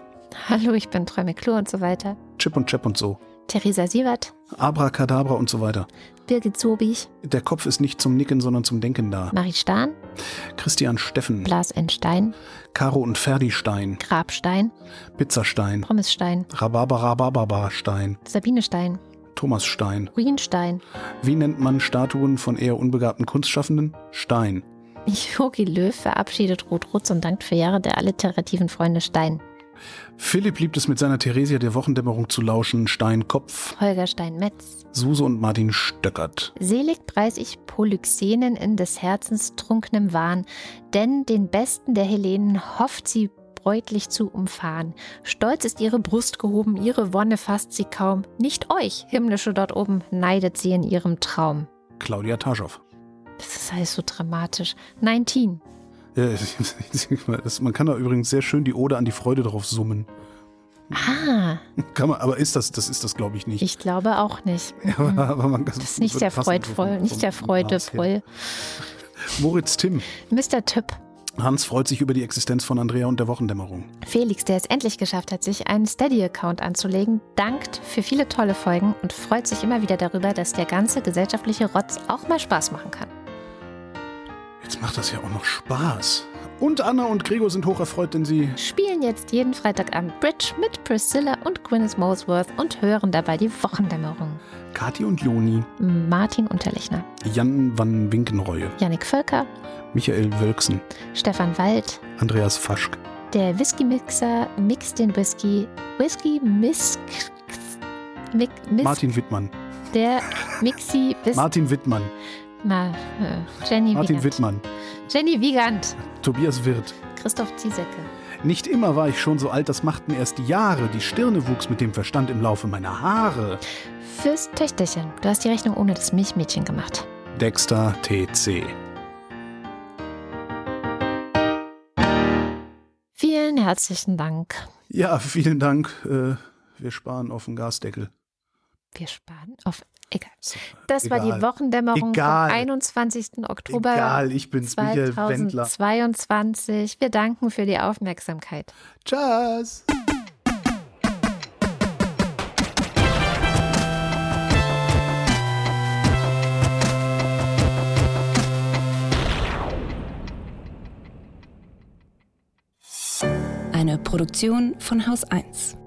Hallo, ich bin Träume Klo und so weiter. Chip und Chap und so. Theresa Sievert. Abracadabra und so weiter. Birgit Sobich. Der Kopf ist nicht zum Nicken, sondern zum Denken da. Marie Stahn. Christian Steffen. Blas N. Stein. Caro und Ferdi Stein. Grabstein. Pizzastein. Pommesstein. Rhabarber-Rhabarber-Stein. Sabine Stein. Thomas Stein. Ruinstein. Wie nennt man Statuen von eher unbegabten Kunstschaffenden? Stein. Jogi Löw verabschiedet Ruth Rutz und dankt für Jahre der alliterativen Freunde Stein. Philipp liebt es mit seiner Theresia der Wochendämmerung zu lauschen. Stein Kopf. Holger Stein-Metz. Suse und Martin Stöckert. Selig preis ich Polyxenen in des Herzens trunkenem Wahn, denn den Besten der Hellenen hofft sie bräutlich zu umfahren. Stolz ist ihre Brust gehoben, ihre Wonne fasst sie kaum. Nicht euch, Himmlische dort oben, neidet sie in ihrem Traum. Claudia Taschow. Das ist alles so dramatisch. 19. Ja, das, man kann da übrigens sehr schön die Ode an die Freude drauf summen. Ah, Kann man, aber ist das, das ist das glaube ich nicht. ich glaube auch nicht. Ja, aber, aber man, Das ist nicht sehr freudvoll, nicht sehr freudevoll. Moritz Timm. Mr. Tipp. Hans freut sich über die Existenz von Andrea und der Wochendämmerung. Felix, der es endlich geschafft hat, sich einen Steady-Account anzulegen, dankt für viele tolle Folgen und freut sich immer wieder darüber, dass der ganze gesellschaftliche Rotz auch mal Spaß machen kann. Jetzt macht das ja auch noch Spaß. Und Anna und Gregor sind hocherfreut, denn sie Spielen jetzt jeden Freitagabend Bridge mit Priscilla und Gwyneth Molesworth und hören dabei die Wochendämmerung. Kathi und Joni, Martin Unterlechner, Jan van Winkenreue, Yannick Völker, Michael Wölksen, Stefan Wald, Andreas Faschk, der Whisky-Mixer mixt den Whisky, Whisky Misk, Misk Martin Wittmann. der Mixi Martin Wittmann. Ma, äh, Jenny Martin Wiegand. Wittmann. Jenny Wiegand. Tobias Wirth. Christoph Ziesecke. Nicht immer war ich schon so alt, das machten erst die Jahre. Die Stirne wuchs mit dem Verstand im Laufe meiner Haare. Fürs Töchterchen. Du hast die Rechnung ohne das Milchmädchen gemacht. Dexter TC. Vielen herzlichen Dank. Ja, vielen Dank. Äh, wir sparen auf den Gasdeckel. Wir sparen auf. Egal. Das war Egal. die Wochendämmerung Egal. vom 21. Oktober Egal, ich bin's, Michael Wendler. 2022. Wir danken für die Aufmerksamkeit. Tschüss. Eine Produktion von Haus 1.